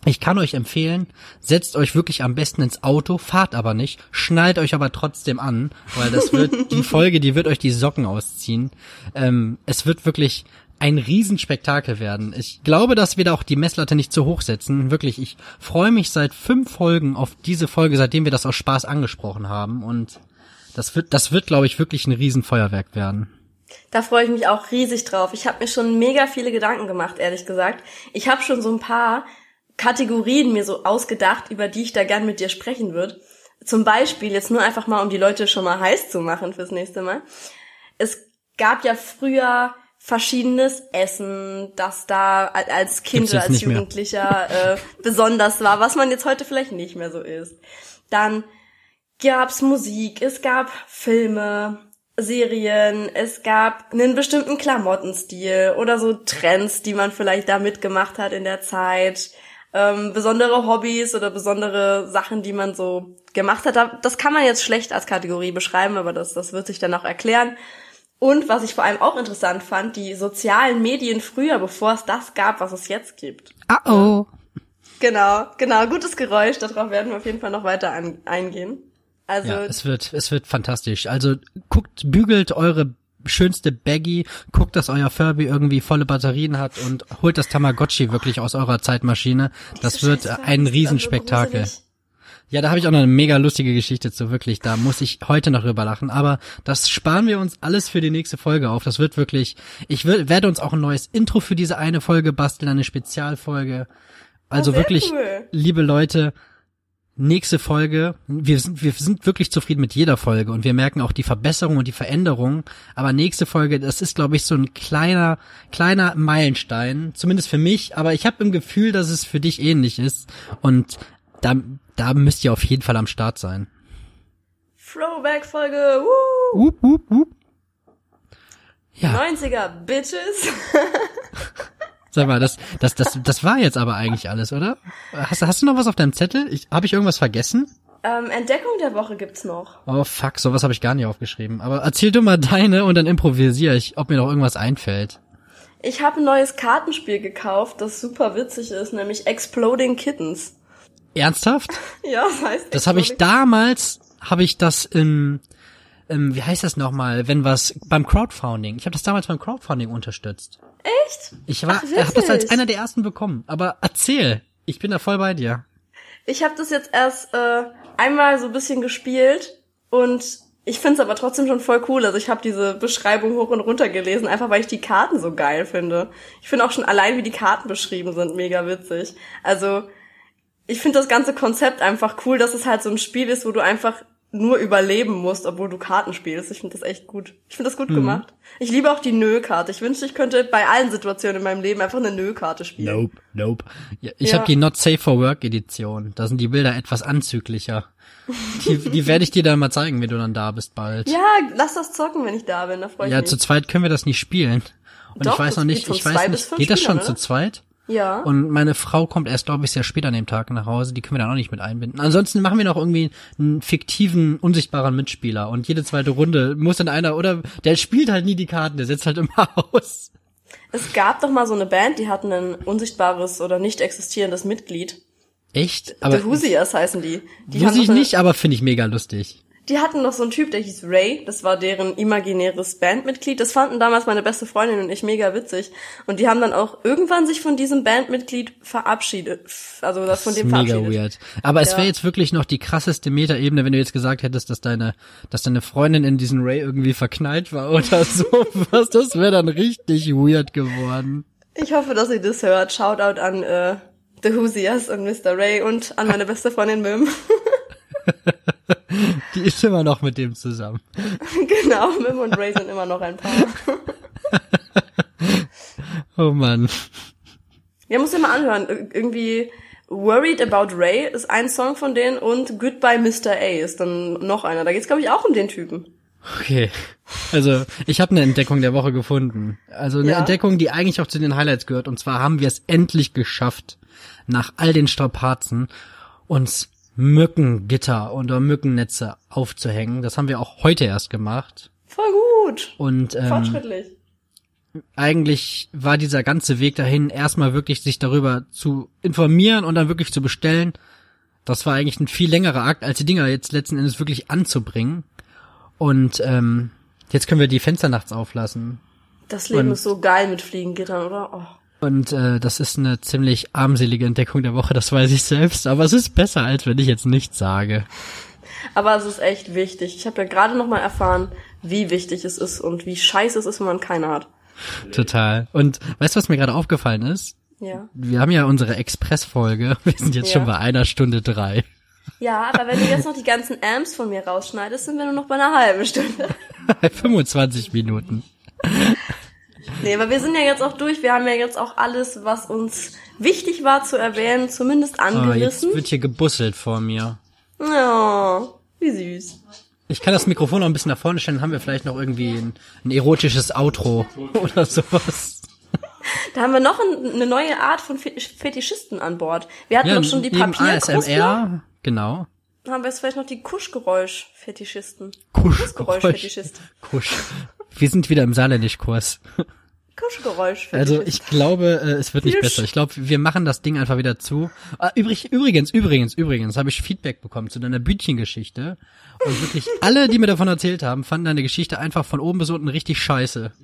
Ich kann euch empfehlen, setzt euch wirklich am besten ins Auto, fahrt aber nicht, schnallt euch aber trotzdem an, weil das wird, die Folge, die wird euch die Socken ausziehen. Ähm, es wird wirklich ein Riesenspektakel werden. Ich glaube, dass wir da auch die Messlatte nicht zu hoch setzen. Wirklich, ich freue mich seit fünf Folgen auf diese Folge, seitdem wir das aus Spaß angesprochen haben und das wird, das wird, glaube ich, wirklich ein Riesenfeuerwerk werden. Da freue ich mich auch riesig drauf. Ich habe mir schon mega viele Gedanken gemacht, ehrlich gesagt. Ich habe schon so ein paar Kategorien mir so ausgedacht, über die ich da gern mit dir sprechen würde. Zum Beispiel, jetzt nur einfach mal, um die Leute schon mal heiß zu machen fürs nächste Mal. Es gab ja früher verschiedenes Essen, das da als Kind Gibt's oder als. Jugendlicher äh, besonders war, was man jetzt heute vielleicht nicht mehr so ist. Dann gab's Musik, es gab Filme, Serien, es gab einen bestimmten Klamottenstil oder so Trends, die man vielleicht da mitgemacht hat in der Zeit, ähm, besondere Hobbys oder besondere Sachen, die man so gemacht hat. Da- Das kann man jetzt schlecht als Kategorie beschreiben, aber das, das wird sich dann auch erklären. Und was ich vor allem auch interessant fand, die sozialen Medien früher, bevor es das gab, was es jetzt gibt. Ah oh. Genau, genau, gutes Geräusch, darauf werden wir auf jeden Fall noch weiter an, eingehen. Also, Ja, es wird, es wird fantastisch. Also guckt, bügelt eure schönste Baggy, guckt, dass euer Furby irgendwie volle Batterien hat und holt das Tamagotchi wirklich aus eurer Zeitmaschine. Das wird ein Riesenspektakel. also. Ja, da habe ich auch noch eine mega lustige Geschichte zu, wirklich. Da muss ich heute noch drüber lachen. Aber das sparen wir uns alles für die nächste Folge auf. Das wird wirklich. Ich will, werde uns auch ein neues Intro für diese eine Folge basteln, eine Spezialfolge. Also Oh, wirklich, cool. liebe Leute, nächste Folge. Wir sind, wir sind wirklich zufrieden mit jeder Folge und wir merken auch die Verbesserung und die Veränderung. Aber nächste Folge, das ist, glaube ich, so ein kleiner, kleiner Meilenstein. Zumindest für mich. Aber ich habe im Gefühl, dass es für dich ähnlich ist. Und da, da müsst ihr auf jeden Fall am Start sein. Throwback-Folge! Wup, wup, wup. Ja, 90er, Bitches. sag mal, das, das, das, das war jetzt aber eigentlich alles, oder? Hast, hast du noch was auf deinem Zettel? Ich, habe ich irgendwas vergessen? ähm, Entdeckung der Woche gibt's noch. Oh fuck, sowas habe ich gar nicht aufgeschrieben. Aber erzähl du mal deine und dann improvisiere ich, ob mir noch irgendwas einfällt. Ich habe ein neues Kartenspiel gekauft, das super witzig ist, nämlich Exploding Kittens. Ernsthaft? Ja, das heißt Das habe ich damals, habe ich das im, im, wie heißt das nochmal, wenn was, beim Crowdfunding. Ich habe das damals beim Crowdfunding unterstützt. Echt? Ich war, Ach, habe das als einer der ersten bekommen. Aber erzähl, ich bin da voll bei dir. Ich habe das jetzt erst äh, einmal so ein bisschen gespielt und ich find's aber trotzdem schon voll cool. Also ich habe diese Beschreibung hoch und runter gelesen, einfach weil ich die Karten so geil finde. Ich finde auch schon allein, wie die Karten beschrieben sind, mega witzig. Also ich finde das ganze Konzept einfach cool, dass es halt so ein Spiel ist, wo du einfach nur überleben musst, obwohl du Karten spielst. Ich finde das echt gut. Ich finde das gut mhm. gemacht. Ich liebe auch die Nö-Karte. Ich wünschte, ich könnte bei allen Situationen in meinem Leben einfach eine Nö-Karte spielen. Nope, nope. Ja, ich ja. habe die Not Safe for Work Edition. Da sind die Bilder etwas anzüglicher. Die, die werde ich dir dann mal zeigen, wenn du dann da bist bald. Ja, lass das zocken, wenn ich da bin. Da freue ich ja, mich. Ja, zu zweit können wir das nicht spielen. Und Doch, ich weiß noch nicht, ich weiß nicht, geht das schon oder? zu zweit? Ja. Und meine Frau kommt erst, glaube ich, sehr spät an dem Tag nach Hause. Die können wir dann auch nicht mit einbinden. Ansonsten machen wir noch irgendwie einen fiktiven, unsichtbaren Mitspieler. Und jede zweite Runde muss dann einer, oder der spielt halt nie die Karten, der setzt halt immer aus. Es gab doch mal so eine Band, die hatten ein unsichtbares oder nicht existierendes Mitglied. Echt? Aber The Hoosiers heißen die. die Wusste ich nicht, aber finde ich mega lustig. Die hatten noch so einen Typ, der hieß Ray. Das war deren imaginäres Bandmitglied. Das fanden damals meine beste Freundin und ich mega witzig. Und die haben dann auch irgendwann sich von diesem Bandmitglied verabschiedet. Also das, von dem mega verabschiedet. Mega weird. Aber es wäre jetzt wirklich noch die krasseste Metaebene, wenn du jetzt gesagt hättest, dass deine, dass deine Freundin in diesen Ray irgendwie verknallt war oder so. Was, das wäre dann richtig weird geworden. Ich hoffe, dass ihr das hört. Shoutout an äh, The Hoosiers und Mr. Ray und an meine beste Freundin Mim. Die ist immer noch mit dem zusammen. genau, Mim und Ray sind immer noch ein Paar. oh Mann. Ja, muss dir mal anhören. Irgendwie Worried About Ray ist ein Song von denen und Goodbye Mr. A ist dann noch einer. Da geht's glaube ich auch um den Typen. Okay. Also, ich habe eine Entdeckung der Woche gefunden. Also eine ja. Entdeckung, die eigentlich auch zu den Highlights gehört. Und zwar haben wir es endlich geschafft, nach all den Strapazen, uns Mückengitter oder Mückennetze aufzuhängen. Das haben wir auch heute erst gemacht. Voll gut. Und ähm, fortschrittlich. Eigentlich war dieser ganze Weg dahin erstmal wirklich sich darüber zu informieren und dann wirklich zu bestellen. Das war eigentlich ein viel längerer Akt, als die Dinger jetzt letzten Endes wirklich anzubringen. Und ähm, jetzt können wir die Fenster nachts auflassen. Das Leben und ist so geil mit Fliegengittern, oder? Oh. Und äh, das ist eine ziemlich armselige Entdeckung der Woche, das weiß ich selbst. Aber es ist besser, als wenn ich jetzt nichts sage. Aber es ist echt wichtig. Ich habe ja gerade noch mal erfahren, wie wichtig es ist und wie scheiße es ist, wenn man keine hat. Total. Und weißt du, was mir gerade aufgefallen ist? Ja. Wir haben ja unsere Express-Folge. Wir sind jetzt ja. schon bei einer Stunde drei. Ja, aber wenn du jetzt noch die ganzen Amps von mir rausschneidest, sind wir nur noch bei einer halben Stunde. 25 Minuten. Nee, aber wir sind ja jetzt auch durch. Wir haben ja jetzt auch alles, was uns wichtig war zu erwähnen, zumindest angerissen. Oh, jetzt wird hier gebusselt vor mir. Oh, wie süß. Ich kann das Mikrofon noch ein bisschen nach vorne stellen, dann haben wir vielleicht noch irgendwie ein, ein erotisches Outro oder sowas. Da haben wir noch ein, eine neue Art von Fetischisten an Bord. Wir hatten ja, doch schon die Papierkuschler. genau. Haben wir jetzt vielleicht noch die Kuschgeräusch-Fetischisten. Kuschgeräusch-Fetischisten. Kusch. Wir sind wieder im Saarländisch-Kurs. Kuschgeräusch. Also ich glaube, äh, es wird nicht besser. Ich glaube, wir machen das Ding einfach wieder zu. Ah, übrig, übrigens, übrigens, übrigens, habe ich Feedback bekommen zu deiner Bütchengeschichte. Und wirklich alle, die mir davon erzählt haben, fanden deine Geschichte einfach von oben bis unten richtig scheiße.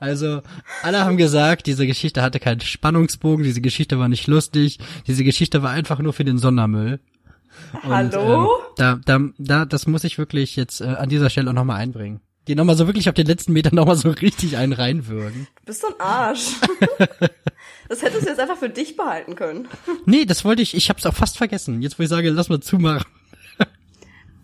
Also, alle haben gesagt, diese Geschichte hatte keinen Spannungsbogen, diese Geschichte war nicht lustig, diese Geschichte war einfach nur für den Sondermüll. Und, Hallo? Ähm, da, da, da, das muss ich wirklich jetzt äh, an dieser Stelle auch nochmal einbringen. Die nochmal so wirklich auf den letzten Metern nochmal so richtig einen reinwürgen. Du bist so ein Arsch. das hättest du jetzt einfach für dich behalten können. Nee, das wollte ich, ich hab's auch fast vergessen. Jetzt wo ich sage, lass mal zumachen.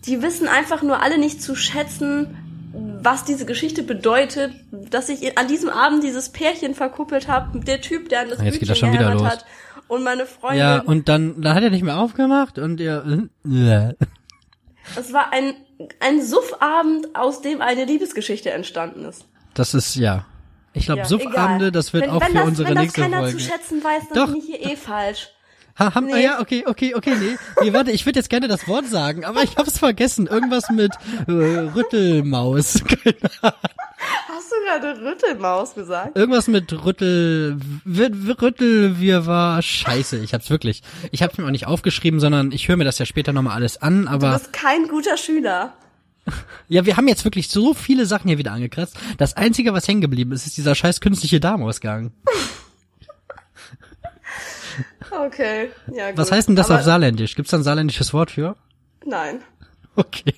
Die wissen einfach nur alle nicht zu schätzen, was diese Geschichte bedeutet, dass ich an diesem Abend dieses Pärchen verkuppelt habe, der Typ, der an das Jetzt Bütchen geheiratet hat und meine Freundin. Ja, und dann, dann hat er nicht mehr aufgemacht und er. Äh, es war ein ein Suffabend, aus dem eine Liebesgeschichte entstanden ist. Das ist ja. Ich glaube, ja, Suffabende, das wird wenn, auch wenn für das, unsere wenn nächste Folge. Wenn das keiner zu schätzen weiß, dann Doch. bin ich hier eh falsch. Ha, haben, nee. Ja, okay, okay, okay, nee. Nee, warte, ich würde jetzt gerne das Wort sagen, aber ich hab's vergessen. Irgendwas mit äh, Rüttelmaus. Hast du gerade Rüttelmaus gesagt? Irgendwas mit Rüttel, Rüttel, wir war scheiße. Ich hab's wirklich. Ich hab's mir auch nicht aufgeschrieben, sondern ich höre mir das ja später nochmal alles an, aber. Du bist kein guter Schüler. Ja, wir haben jetzt wirklich so viele Sachen hier wieder angekratzt. Das einzige, was hängen geblieben ist, ist dieser scheiß künstliche Darmausgang. Okay, ja gut. Was heißt denn das Aber auf Saarländisch? Gibt's da ein saarländisches Wort für? Nein. Okay.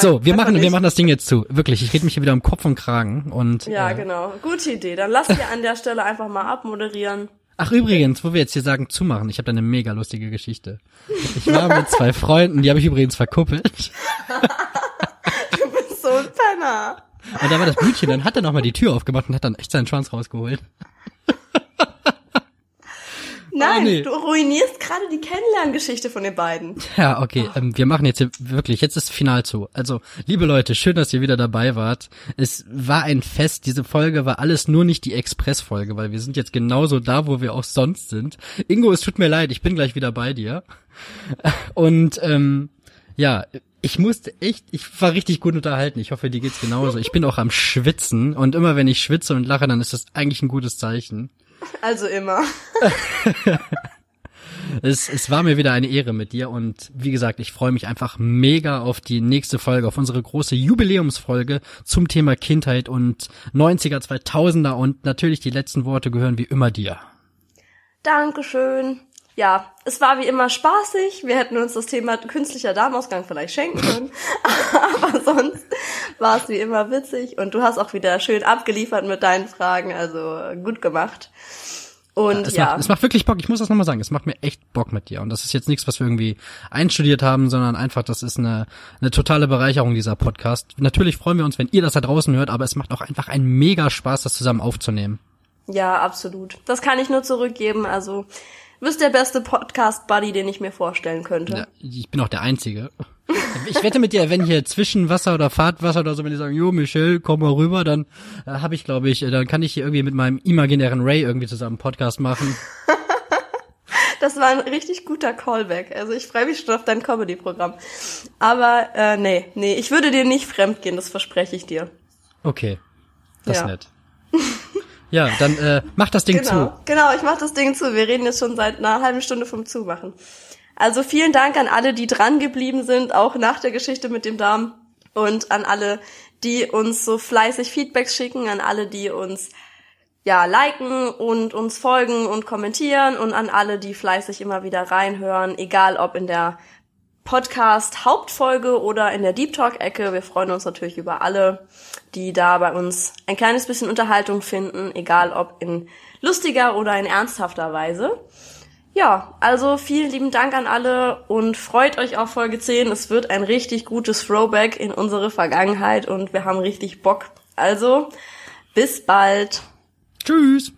So, wir machen, wir machen das Ding jetzt zu. Wirklich, ich rede mich hier wieder um Kopf und Kragen und. Ja, äh, genau. Gute Idee. Dann lass wir an der Stelle einfach mal abmoderieren. Ach übrigens, wo wir jetzt hier sagen zumachen, ich habe da eine mega lustige Geschichte. Ich war mit zwei Freunden, die habe ich übrigens verkuppelt. du bist so ein Penner. Und da war das Blütchen, dann hat er nochmal die Tür aufgemacht und hat dann echt seinen Schwanz rausgeholt. Nein, oh, nee. du ruinierst gerade die Kennenlerngeschichte von den beiden. Ja, okay. Ähm, wir machen jetzt hier wirklich, jetzt ist Final zu. Also, liebe Leute, schön, dass ihr wieder dabei wart. Es war ein Fest. Diese Folge war alles nur nicht die Express-Folge, weil wir sind jetzt genauso da, wo wir auch sonst sind. Ingo, es tut mir leid, ich bin gleich wieder bei dir. Und ähm, ja, ich musste echt, ich war richtig gut unterhalten. Ich hoffe, dir geht's genauso. Ich bin auch am Schwitzen und immer wenn ich schwitze und lache, dann ist das eigentlich ein gutes Zeichen. Also immer. es, es war mir wieder eine Ehre mit dir und wie gesagt, ich freue mich einfach mega auf die nächste Folge, auf unsere große Jubiläumsfolge zum Thema Kindheit und 90er, 2000er und natürlich die letzten Worte gehören wie immer dir. Dankeschön ja, es war wie immer spaßig. Wir hätten uns das Thema künstlicher Darmausgang vielleicht schenken können. Aber sonst war es wie immer witzig. Und du hast auch wieder schön abgeliefert mit deinen Fragen. Also gut gemacht. Und ja, es, ja. Macht, es macht wirklich Bock. Ich muss das nochmal sagen. Es macht mir echt Bock mit dir. Und das ist jetzt nichts, was wir irgendwie einstudiert haben, sondern einfach, das ist eine, eine totale Bereicherung dieser Podcast. Natürlich freuen wir uns, wenn ihr das da draußen hört, aber es macht auch einfach einen mega Spaß, das zusammen aufzunehmen. Ja, absolut. Das kann ich nur zurückgeben. Also Du bist der beste Podcast-Buddy, den ich mir vorstellen könnte. Ja, ich bin auch der Einzige. Ich wette mit dir, wenn hier Zwischenwasser oder Fahrtwasser oder so, wenn die sagen, jo, Michelle, komm mal rüber, dann äh, habe ich, glaube ich, äh, dann kann ich hier irgendwie mit meinem imaginären Ray irgendwie zusammen einen Podcast machen. das war ein richtig guter Callback. Also ich freue mich schon auf dein Comedy-Programm. Aber äh, nee, nee, ich würde dir nicht fremd gehen, das verspreche ich dir. Okay, das ja. ist nett. Ja, dann äh, mach das Ding genau, zu. Genau, ich mach das Ding zu. Wir reden jetzt schon seit einer halben Stunde vom Zumachen. Also vielen Dank an alle, die dran geblieben sind, auch nach der Geschichte mit dem Darm. Und an alle, die uns so fleißig Feedbacks schicken, an alle, die uns ja liken und uns folgen und kommentieren und an alle, die fleißig immer wieder reinhören, egal ob in der Podcast Hauptfolge oder in der Deep Talk Ecke. Wir freuen uns natürlich über alle, die da bei uns ein kleines bisschen Unterhaltung finden, egal ob in lustiger oder in ernsthafter Weise. Ja, also vielen lieben Dank an alle und freut euch auf Folge 10. Es wird ein richtig gutes Throwback in unsere Vergangenheit und wir haben richtig Bock. Also, bis bald. Tschüss.